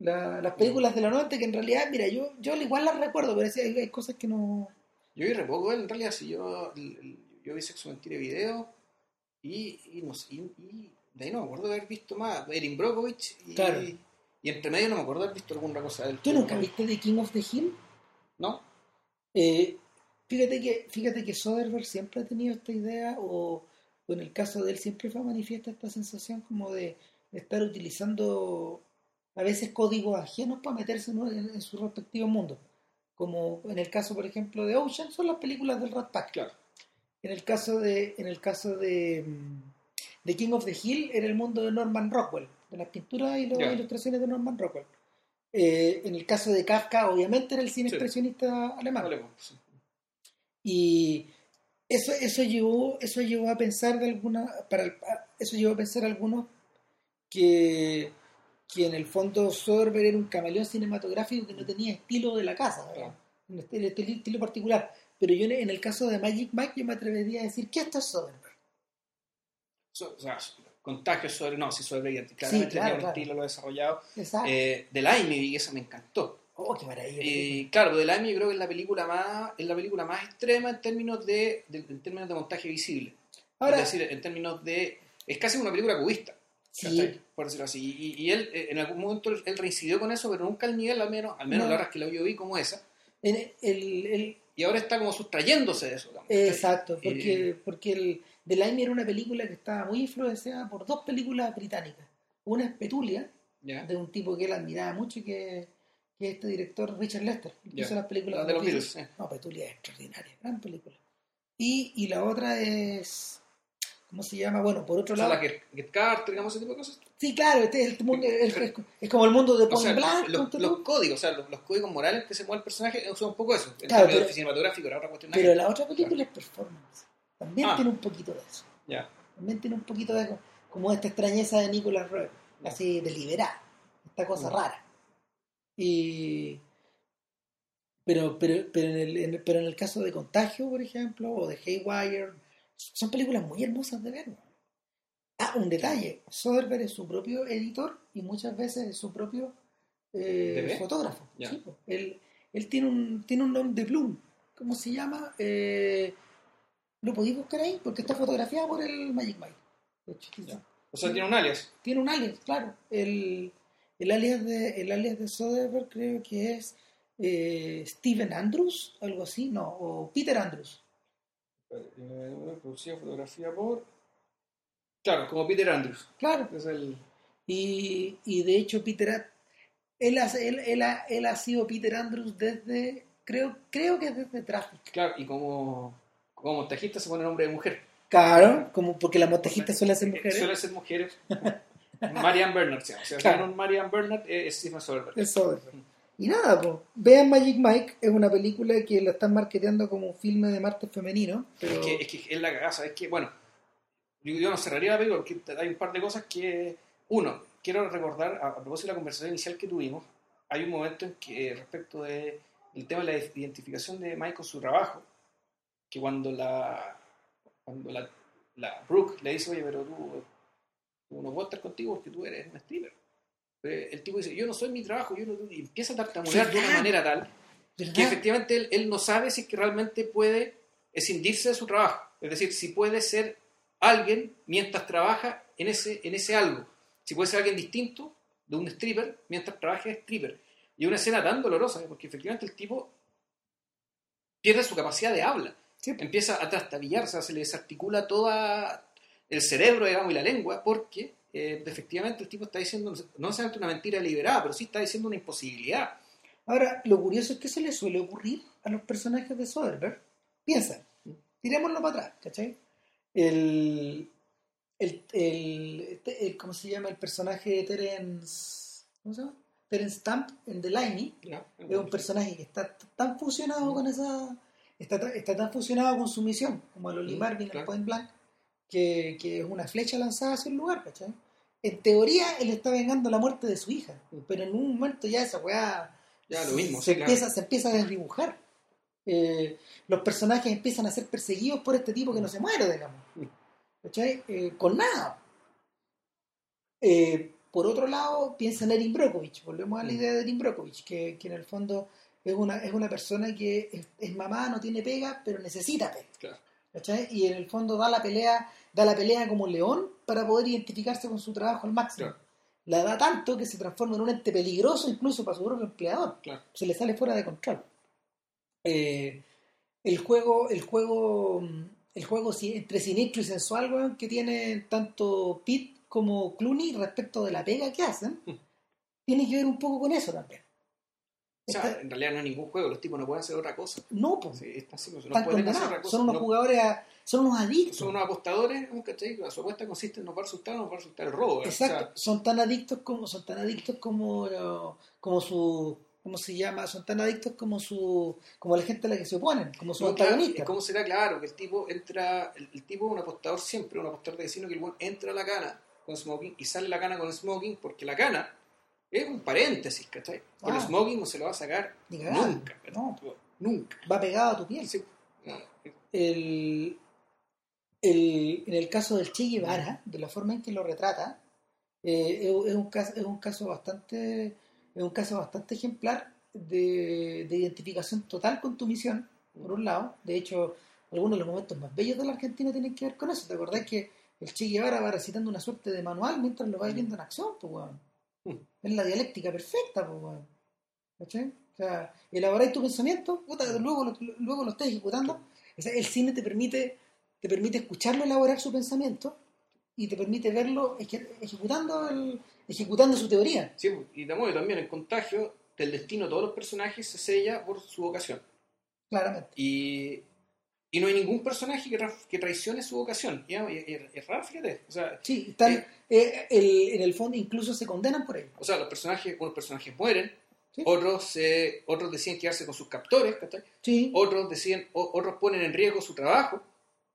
La- las películas de la 90 que en realidad, mira, yo, yo igual las recuerdo, pero sí hay, hay cosas que no... Yo vi re poco él, en realidad, si yo, yo vi Sexo, Mentira Video y, y, no y, y de ahí no me acuerdo de haber visto más. Erin Brockovich y, Claro. y entre medio no me acuerdo de haber visto alguna cosa de él. ¿Tú nunca viste The King of the Hill? ¿No? Eh, fíjate que fíjate que Soderbergh siempre ha tenido esta idea o, o en el caso de él siempre fue manifiesta esta sensación como de, de estar utilizando a veces códigos ajenos para meterse en, en- en su respectivo mundo como en el caso por ejemplo de Ocean son las películas del Rat Pack Claro. en el caso de en el caso de mm, The King of the Hill era el mundo de Norman Rockwell de las pinturas y las ilustraciones de Norman Rockwell Eh, en el caso de Kafka obviamente era el cine Sí. expresionista alemán sí. y eso, eso llevó, eso llevó a pensar de alguna, para el- eso llevó a pensar algunos que, que en el fondo Soderbergh era un camaleón cinematográfico que no tenía estilo de la casa, ¿verdad? Un estilo, particular. Pero yo en- en el caso de Magic Mike yo me atrevería a decir que esto es Soderbergh. So- o sea, contagios sobre, no, sí, sobre claramente claro, tenía un claro. estilo lo desarrollado. Eh, de la Amy, y esa me encantó. oh, qué maravilla. Y claro, The Limey yo creo que es la película más, es la película más extrema en términos de, de- en términos de montaje visible. Ahora, es decir, en términos de. Es casi una película cubista, sí, por decirlo así. Y, y él, eh, en algún momento, él reincidió con eso, pero nunca al nivel, al menos, al menos No. la verdad que la yo vi como esa. en el- el- el, Y ahora está como sustrayéndose de eso. digamos. Exacto, porque, Eh, porque el The Limey era una película que estaba muy influenciada por dos películas británicas. Una es Petulia, de un tipo que él admiraba mucho, que, que es este director Richard Lester, que hizo las películas La de los eh. No, Petulia es extraordinaria, gran película. Y, y la otra es, ¿cómo se llama? Bueno, por otro O sea, lado... la Get, Get Carter, digamos, ese tipo de cosas. Sí, claro, este es, el mundo- es, es- es como el mundo de O Paul sea, Blanc, los, códigos, o sea, los, los códigos morales que se mueve el personaje son un poco eso. En Claro, pero- cinematográfico, la otra cuestión. pero la otra película es performance. También Ah. tiene un poquito de eso. También tiene un poquito de eso. como esta extrañeza de Nicolas Roeg, así deliberada, esta cosa Mm. rara. Y pero, pero, pero, en el, en pero en el caso de Contagio, por ejemplo, o de Haywire, son películas muy hermosas de ver. Ah, un detalle, Soderbergh es su propio editor y muchas veces es su propio eh, fotógrafo. Él él tiene, un, tiene un nombre de Bloom, ¿cómo se llama? Eh, ¿Lo podéis buscar ahí? Porque está fotografiado por el Magic Mike. De hecho, Ya. O sea, tiene un alias. tiene un alias, claro. El, el alias de el alias de Soderbergh creo que es eh, Steven Andrews, algo así, no, o Peter Andrews. Eh, Producida fotografía por. Claro, como Peter Andrews. Claro. Es el. Y, y de hecho Peter él ha, él, él ha, él ha sido Peter Andrews desde creo creo que desde Traffic. Claro, y como, como montajista se pone nombre de mujer. Claro, como porque las montajistas suelen ser mujeres. Suelen ser mujeres. Marianne Bernard se llama. O sea, Claro. Marianne Bernard eh, es Steven Soderbergh. Es Soderbergh. Y nada, pues, vean Magic Mike, es una película que la están marketeando como un filme de martes femenino, pero Es que, es que es la cagada, ¿sabes qué? Bueno, yo, yo no cerraría la película porque hay un par de cosas que. Uno, quiero recordar, a, a propósito de la conversación inicial que tuvimos, hay un momento en que, respecto de, del tema de la identificación de Mike con su trabajo, que cuando la. Cuando la, la Brooke le dice, oye, pero tú, tú no puedo estar contigo porque tú eres un stripper. El tipo dice, yo no soy mi trabajo, yo no, y empieza a tartamudear de una manera tal ¿verdad? que efectivamente él, él no sabe si es que realmente puede escindirse de su trabajo. Es decir, si puede ser alguien mientras trabaja en ese, en ese algo. Si puede ser alguien distinto de un stripper mientras trabaja de stripper. Y una escena tan dolorosa, porque efectivamente el tipo pierde su capacidad de habla. Sí. Empieza a trastabillar, o sea, se le desarticula toda el cerebro, digamos, y la lengua, porque eh, efectivamente el tipo está diciendo, no solamente una mentira deliberada, pero sí está diciendo una imposibilidad. Ahora, lo curioso es que se le suele ocurrir a los personajes de Soderbergh. Piensa, tirémoslo para atrás, ¿cachai? El, el, el, este- el- ¿cómo se llama? El personaje de Terence, ¿cómo se llama? Terence Stamp en The Limey ¿no? es un personaje que está tan fusionado con esa, está, está tan fusionado con su misión, como el Oli Mm, Marvin en claro. Point Blank, que, que es una flecha lanzada hacia el lugar, ¿cachai? En teoría, él está vengando la muerte de su hija, Mm. pero en un momento ya esa weá Ya, lo mismo, se, sí, claro. empieza, se empieza a desdibujar. Eh, los personajes empiezan a ser perseguidos por este tipo que no se muere, digamos. Mm. ¿Cachai? Eh, con nada. Eh, por otro lado, piensa en Erin Brockovich. Volvemos a la Mm. idea de Erin Brockovich, que, que en el fondo es una, es una persona que es, es mamá, no tiene pega, pero necesita pega. Claro. ¿cachai? Y en el fondo da la pelea, da la pelea como león para poder identificarse con su trabajo al máximo. Claro. La da tanto que se transforma en un ente peligroso incluso para su propio empleador. Claro. Se le sale fuera de control. Eh, el juego, el juego, el juego entre siniestro y sensual, weón, que tiene tanto Pete como Clooney respecto de la pega que hacen, Mm. tiene que ver un poco con eso también. O sea, Está- en realidad no es ningún juego, los tipos no pueden hacer otra cosa. no, pues, Sí, está así, no pueden hacer otra cosa. Son unos No- jugadores, a- son unos adictos. son unos apostadores, ¿cachai? La su apuesta consiste en no va a resultar, no va a resultar el robo. ¿verdad? O sea, Exacto, son tan adictos como son tan adictos como como su ¿cómo se llama? Son tan adictos como su como la gente a la que se oponen, como su no, claro, antagonista. ¿Cómo será claro que el tipo entra, el, el tipo es un apostador siempre, un apostador de vecino que el buen entra a la cana con smoking y sale la cana con smoking porque la cana es un paréntesis, ¿cachai? Con el Ah. smoking no se lo va a sacar nunca, no. Nunca. Va pegado a tu piel. Sí. No, El, el- en el caso del Che Guevara, de la forma en que lo retrata, eh, es, un caso, es un caso bastante es un caso bastante ejemplar de, de identificación total con tu misión, por un lado. De hecho, algunos de los momentos más bellos de la Argentina tienen que ver con eso. ¿Te acordás que el Che Guevara va recitando una suerte de manual mientras lo vas viendo en acción? Pues, weón? Es la dialéctica perfecta, pues, weón. ¿Cachai? O sea, elaboráis tu pensamiento, puta, luego, lo, luego lo estás ejecutando. O sea, el cine te permite, te permite escucharlo elaborar su pensamiento y te permite verlo eje- ejecutando, el, ejecutando su teoría. Sí, y también también el contagio del destino de todos los personajes se sella por su vocación. Claramente. Y, y no hay ningún personaje que, tra- que traicione su vocación. Y, y- y- es raro, fíjate. O sea, Sí, están, Eh. eh, el- en el fondo incluso se condenan por ello. o sea, los personajes, unos personajes mueren, Sí. otros, eh, otros deciden quedarse con sus captores. Sí, otros deciden, o- otros ponen en riesgo su trabajo,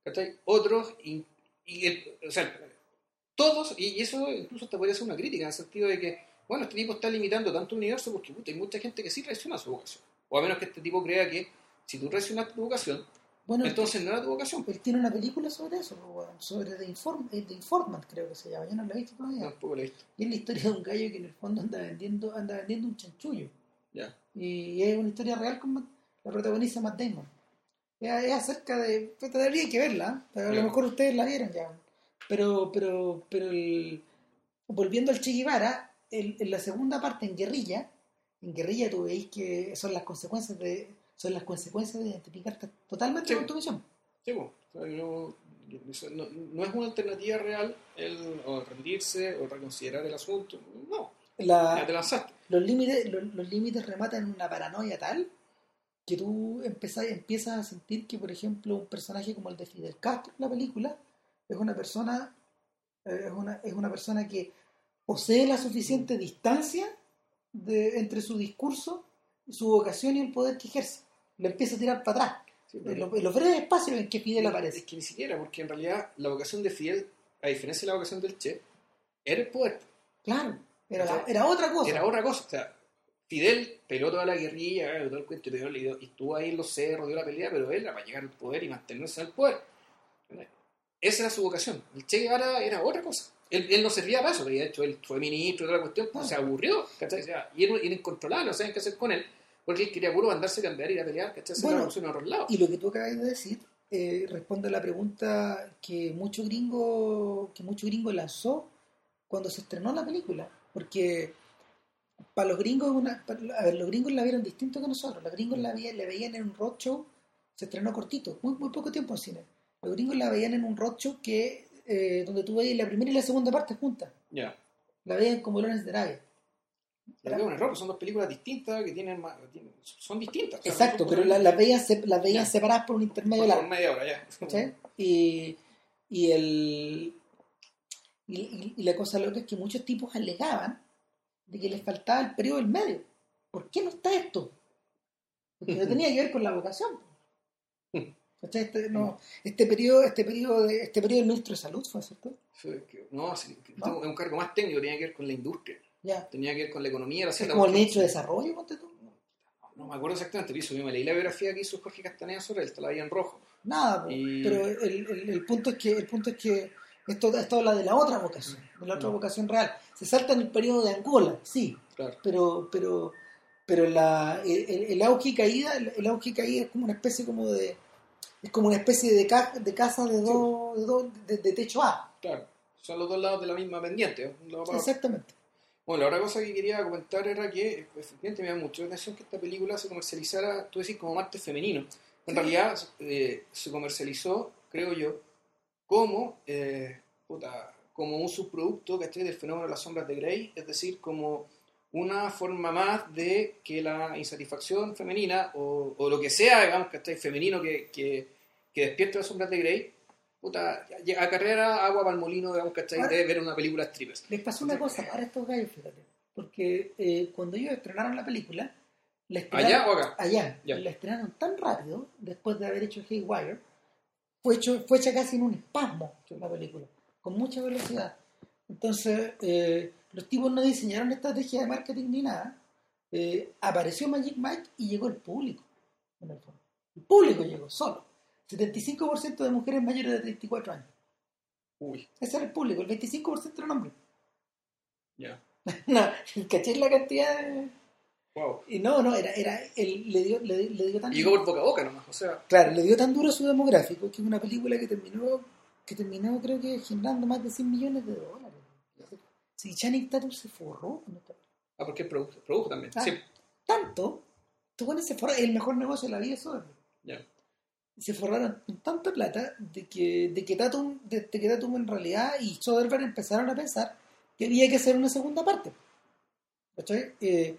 ¿cachai? Otros, y, y el- o sea, todos, y eso incluso te podría ser una crítica, en el sentido de que, bueno, este tipo está limitando tanto el universo porque puta, hay mucha gente que sí traiciona su vocación. O a menos que este tipo crea que si tú traicionas tu vocación, Bueno, entonces no era tu vocación. él tiene una película sobre eso, pues, sobre The, Inform eh, The Informant, creo que se llama. Yo no la he visto todavía. Tampoco lo he visto. Y es la historia de un gallo que en el fondo anda vendiendo, anda vendiendo un chanchullo. Ya. Y es una historia real con la protagoniza Matt Damon. Es, acerca de. Pues tendría que verla, pero a lo Ya. mejor ustedes la vieron ya. Pero, pero, pero el, volviendo al Che Guevara, el- en la segunda parte, en guerrilla, en guerrilla tú veis que son las consecuencias de. Son las consecuencias de identificarte totalmente Sí. con tu misión. Sí, po. O sea, no, eso no, no es una alternativa real el o rendirse o reconsiderar el asunto. No, La, ya te lanzaste. los límites los, los límites rematan en una paranoia tal que tú empezás, empiezas a sentir que por ejemplo un personaje como el de Fidel Castro en la película es una persona eh, es una, es una persona que posee la suficiente distancia de, entre su discurso su vocación y el poder que ejerce le empieza a tirar para atrás Sí, en los, en los breves espacios en que Fidel Es aparece que ni siquiera, porque en realidad la vocación de Fidel, a diferencia de la vocación del Che, era el poder. claro era, la- era otra cosa Era otra cosa. O sea, Fidel peleó toda la guerrilla, todo el cuento, y estuvo ahí en los cerros, dio la pelea, pero él era para llegar al poder y mantenerse en el poder. Esa era su vocación. El Che Guevara era otra cosa. Él, él no servía para eso, de hecho él fue ministro toda la cuestión, pues, Ah. se aburrió, ¿cachai? O sea, y era, incontrolable, no sabían qué hacer con él, porque él quería puro mandarse a cambiar, ir a pelear, ¿cachai? Bueno, a otros lados. Y lo que tú acabas de decir eh, responde a la pregunta que mucho gringo que mucho gringo lanzó cuando se estrenó la película, porque para los gringos es una, para- a ver, los gringos la vieron distinto que nosotros, los gringos la veían, la veían en un roadshow, se estrenó cortito, muy, muy poco tiempo en cine. Los gringos la veían en un roadshow que eh, donde tú veías la primera y la segunda parte juntas, Ya. la veían como Lones de Arabia. Pero es un error, son dos películas distintas que tienen más, tienen- son distintas. o sea, Exacto, pero la- las veían, se- las veían Ya. separadas por un intermedio por, largo. por media hora ya. Y, y, el, y, la cosa loca es que muchos tipos alegaban de que les faltaba el periodo del medio. ¿Por qué no está esto? Porque no tenía que ver con la vocación. Este, no, este periodo, este periodo de, este periodo del ministro de salud fue, ¿cierto? No, es un cargo más técnico, tenía que ver con la industria, Ya. tenía que ver con la economía, la Es como el ministro de desarrollo, ponte tú. No me acuerdo exactamente, pero hizo, yo me leí la biografía que hizo Jorge Castaneda sobre él, te la vi en rojo. Nada. Y- pero el, el- el punto es que el punto es que esto, esto habla de la otra vocación, de la otra vocación real. Se salta en el periodo de Angola, sí, Claro. pero pero pero la el, el- auge y caída el, auge y caída es como una especie como de es como una especie de ca- de casa de dos de, dos- de, de techo A Claro, son los dos lados de la misma pendiente. exactamente Bueno, la otra cosa que quería comentar era que efectivamente me da mucho la atención que esta película se comercializara, tú decís, como martes femenino. En Sí. realidad eh, se comercializó, creo yo, como, eh, puta, como un subproducto ¿cachai? del fenómeno de las sombras de Grey, es decir, como una forma más de que la insatisfacción femenina o, o lo que sea, digamos, que femenino que, que, que despierte las sombras de Grey, puta, ya- acarreara agua para el molino, digamos, ¿cachai? Ahora- de ver una película strippers. les pasó una cosa para estos gallos fíjate porque eh, cuando ellos estrenaron la película la ¿Allá o acá? allá la estrenaron tan rápido después de haber hecho Haywire fue hecho fue hecha casi en un espasmo la película con mucha velocidad entonces eh, los tipos no diseñaron estrategia de marketing ni nada Eh, apareció Magic Mike y llegó el público en el fondo. el público llegó solo 75% de mujeres mayores de 34 años Uy, ese era el público el 25% eran hombres ya. no, ¿cachai la cantidad de... Wow. Y no, no, era, era, él le dio, le, le dio tan llegó por boca a boca nomás, o sea, claro, le dio tan duro su demográfico que es una película que terminó, que terminó creo que generando más de 100 millones de dólares. Si Channing Tatum se forró ah, porque produjo, produjo también. Ah. Sí, tanto, tú pones se forró, el mejor negocio de la vida es eso. ya. Se forraron con tanta plata de que, de que Tatum, de, de que Tatum en realidad y Soderbergh empezaron a pensar que había que hacer una segunda parte. Eh,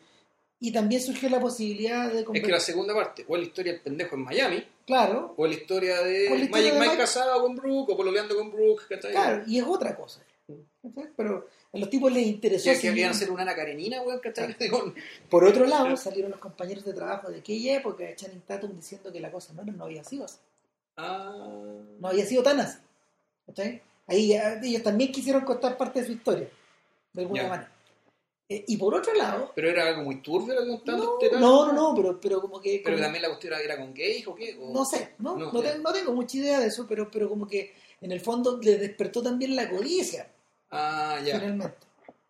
y también surgió la posibilidad de Es que la segunda parte, o la historia del pendejo en Miami, Claro, o la historia de la historia Magic de Mike Mike- casado con Brooke, o pololeando con Brooke, ¿cachai? claro, y es otra cosa. Pero a los tipos les interesó. Que, querían ser una Ana Karenina, weón, Por otro lado, salieron los compañeros de trabajo de aquella época de Channing Tatum diciendo que la cosa no, no había sido así. Ah, No había sido tan así. ¿cachai? Ahí ya- ellos también quisieron contar parte de su historia, de alguna Ya. manera. Eh, y por otro lado, Pero era algo muy turbio lo que no, este no, no, no, pero, pero como que... Pero también la cuestión era, era con gays o qué. O- No sé, no, No, no, ya. te- no tengo mucha idea de eso, pero, pero como que en el fondo les despertó también la codicia, Ah, ya. finalmente.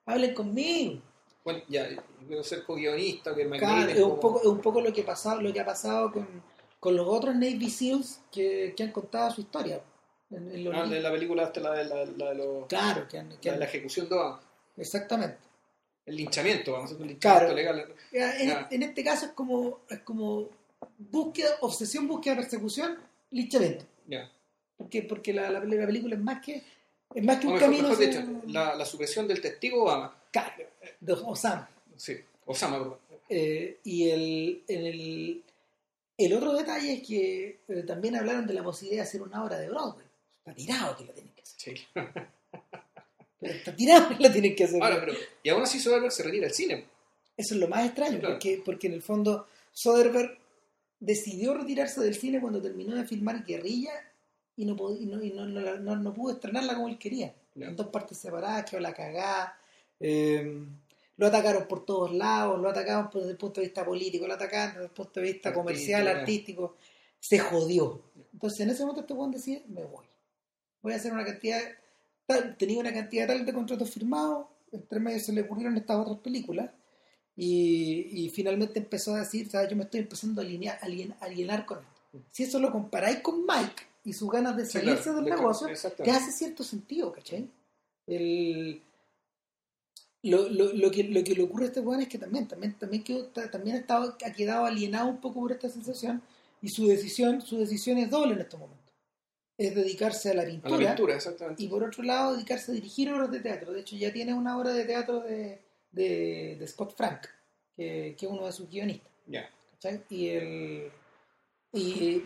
Hablen conmigo. Bueno, ya, yo quiero ser co-guionista, que me Claro, es un poco, es un poco lo que ha pasado, lo que ha pasado con, con los otros Navy SEALs que, que han contado su historia. En, en Ah, la película esta, la de la, la de los- Claro, que han, que la de han- la ejecución exactamente. El linchamiento, vamos a hacer un linchamiento Claro. legal. En, Ya. en este caso es como, es como búsqueda, obsesión, búsqueda, persecución, linchamiento. Ya. Porque, porque la, la, la película es más que es más que un mejor, camino mejor dicho, la, la supresión del testigo Obama. Claro, de Osama. Sí, Osama, perdón. Eh, y el, el, el otro detalle es que eh, también hablaron de la posibilidad de hacer una obra de Broadway. Está tirado que la tienen que hacer. Sí. Pero está tirado que la tienen que hacer. Ahora, pero, y aún así Soderbergh se retira del cine. Eso es lo más extraño, Claro. porque, porque en el fondo Soderbergh decidió retirarse del cine cuando terminó de filmar Guerrilla y no, y no, y no, no- no- pudo estrenarla como él quería. En dos partes separadas, quedó la cagada. eh, lo atacaron por todos lados, lo atacaban por- desde el punto de vista político, lo atacaban desde el punto de vista comercial, artístico. Se jodió. Entonces en ese momento este Juan decide, me voy. Voy a hacer una cantidad, tal, tenía una cantidad tal de contratos firmados, entre medio se le ocurrieron estas otras películas, y, y finalmente empezó a decir, ¿sabes? yo me estoy empezando a alinear, alien- alienar con esto. Si eso lo comparáis con Mike y sus ganas de Sí, salirse claro, del de- negocio, te hace cierto sentido, ¿cachai? El, lo, lo, lo que, lo que le ocurre a este weón es que también, también, también, quedó, ta- también ha, estado, ha quedado alienado un poco por esta sensación y su decisión, su decisión es doble en estos momentos. Es dedicarse a la A pintura, la pintura, exactamente. y por otro lado dedicarse a dirigir obras de teatro. De hecho ya tiene una obra de teatro de, de, de Scott Frank, que, que es uno de sus guionistas. Ya. ¿cachai? Y el y,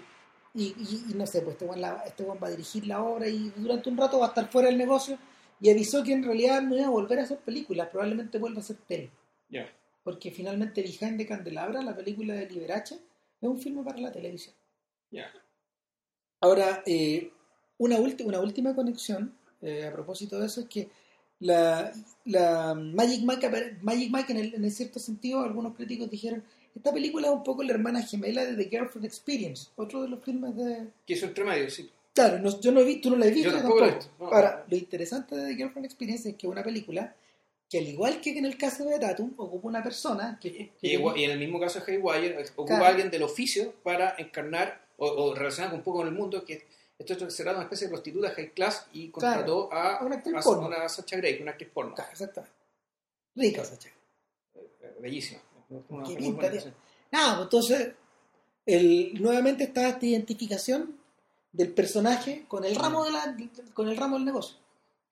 y, y- y no sé, pues este weón, la- este va a dirigir la obra y durante un rato va a estar fuera del negocio y avisó que en realidad no iba a volver a hacer películas, probablemente vuelva a hacer tele. Ya. Porque finalmente Behind the Candelabra, la película de Liberace, es un filme para la televisión. Ya. Ahora, eh, una, una última conexión eh, a propósito de eso es que la, la Magic Mike, Magic Mike en, el, en el cierto sentido, algunos críticos dijeron, esta película es un poco la hermana gemela de The Girlfriend Experience, otro de los filmes de... Que hizo entre medio, sí. Claro, no- yo no he visto, tú no la he visto Yo tampoco la he tampoco. visto, no. Ahora, lo interesante de The Girlfriend Experience es que es una película que al igual que en el caso de Tatum, ocupa una persona que... que- Y, igual- y en el mismo caso de Haywire, ocupa Claro. a alguien del oficio para encarnar o, o relacionar un poco con el mundo, que esto será una especie de prostituta high class y contrató a, a una actriz a- porno. a una Sacha Grey, una actriz porno. Claro, exactamente. Rica esa chica. Eh, Bellísima. Una- Qué muy pinta buena, tiene. sí. Nada, pues entonces, el, nuevamente está esta identificación del personaje con el ramo de la, con el ramo del negocio.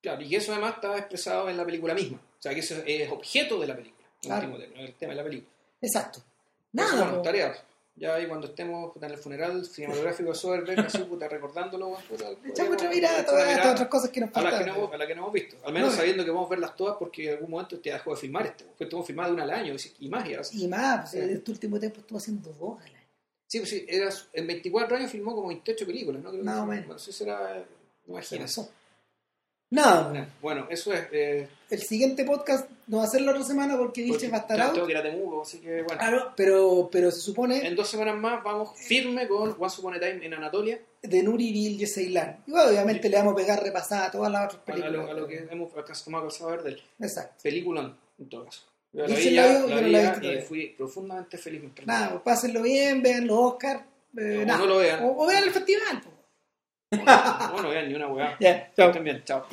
Claro, y que eso además está expresado en la película misma. O sea, que eso es objeto de la película. Claro. el tema de la película. Exacto. Eso, Nada, bueno, tarea. Ya ahí cuando estemos en el funeral cinematográfico de Soderbergh, así, puta, recordándolo, puta, echamos otra podríamos mirada a todas estas otras cosas que nos a las que, faltan. no hemos, a las que no hemos visto. Al menos No, sabiendo que vamos a verlas todas porque en algún momento te dejó de filmar este. Pues estuvimos filmando una al año y más. Y ahora sí. Y más, pues, Sí. este último tiempo estuvo haciendo dos al año. Sí, pues sí, era, en 24 años filmó como 28 películas, ¿no? Creo que Más o sí. menos. Bueno, eso será, Se imagínate. Nada, Bueno, eso es. Eh, el siguiente podcast no va a ser la otra semana porque Vilche va a estar out. tengo que ir a Temuco, así que bueno. Claro, pero, pero se supone En dos semanas más vamos firme con Once Upon a Time en Anatolia, de Nuri Bill y Ceylan. Y bueno, obviamente le vamos a pegar repasada a todas las otras a, películas. lo, a lo que hemos alcanzado a ver del Exacto. peliculón, en todo caso. Yo la vi la vi la visto y fui profundamente feliz. Nada, pues pásenlo bien, vean los Oscars. eh, O nada. no lo vean. O, o vean el festival. pues. No, no vean ni una weá. Ya, chao. También, chao.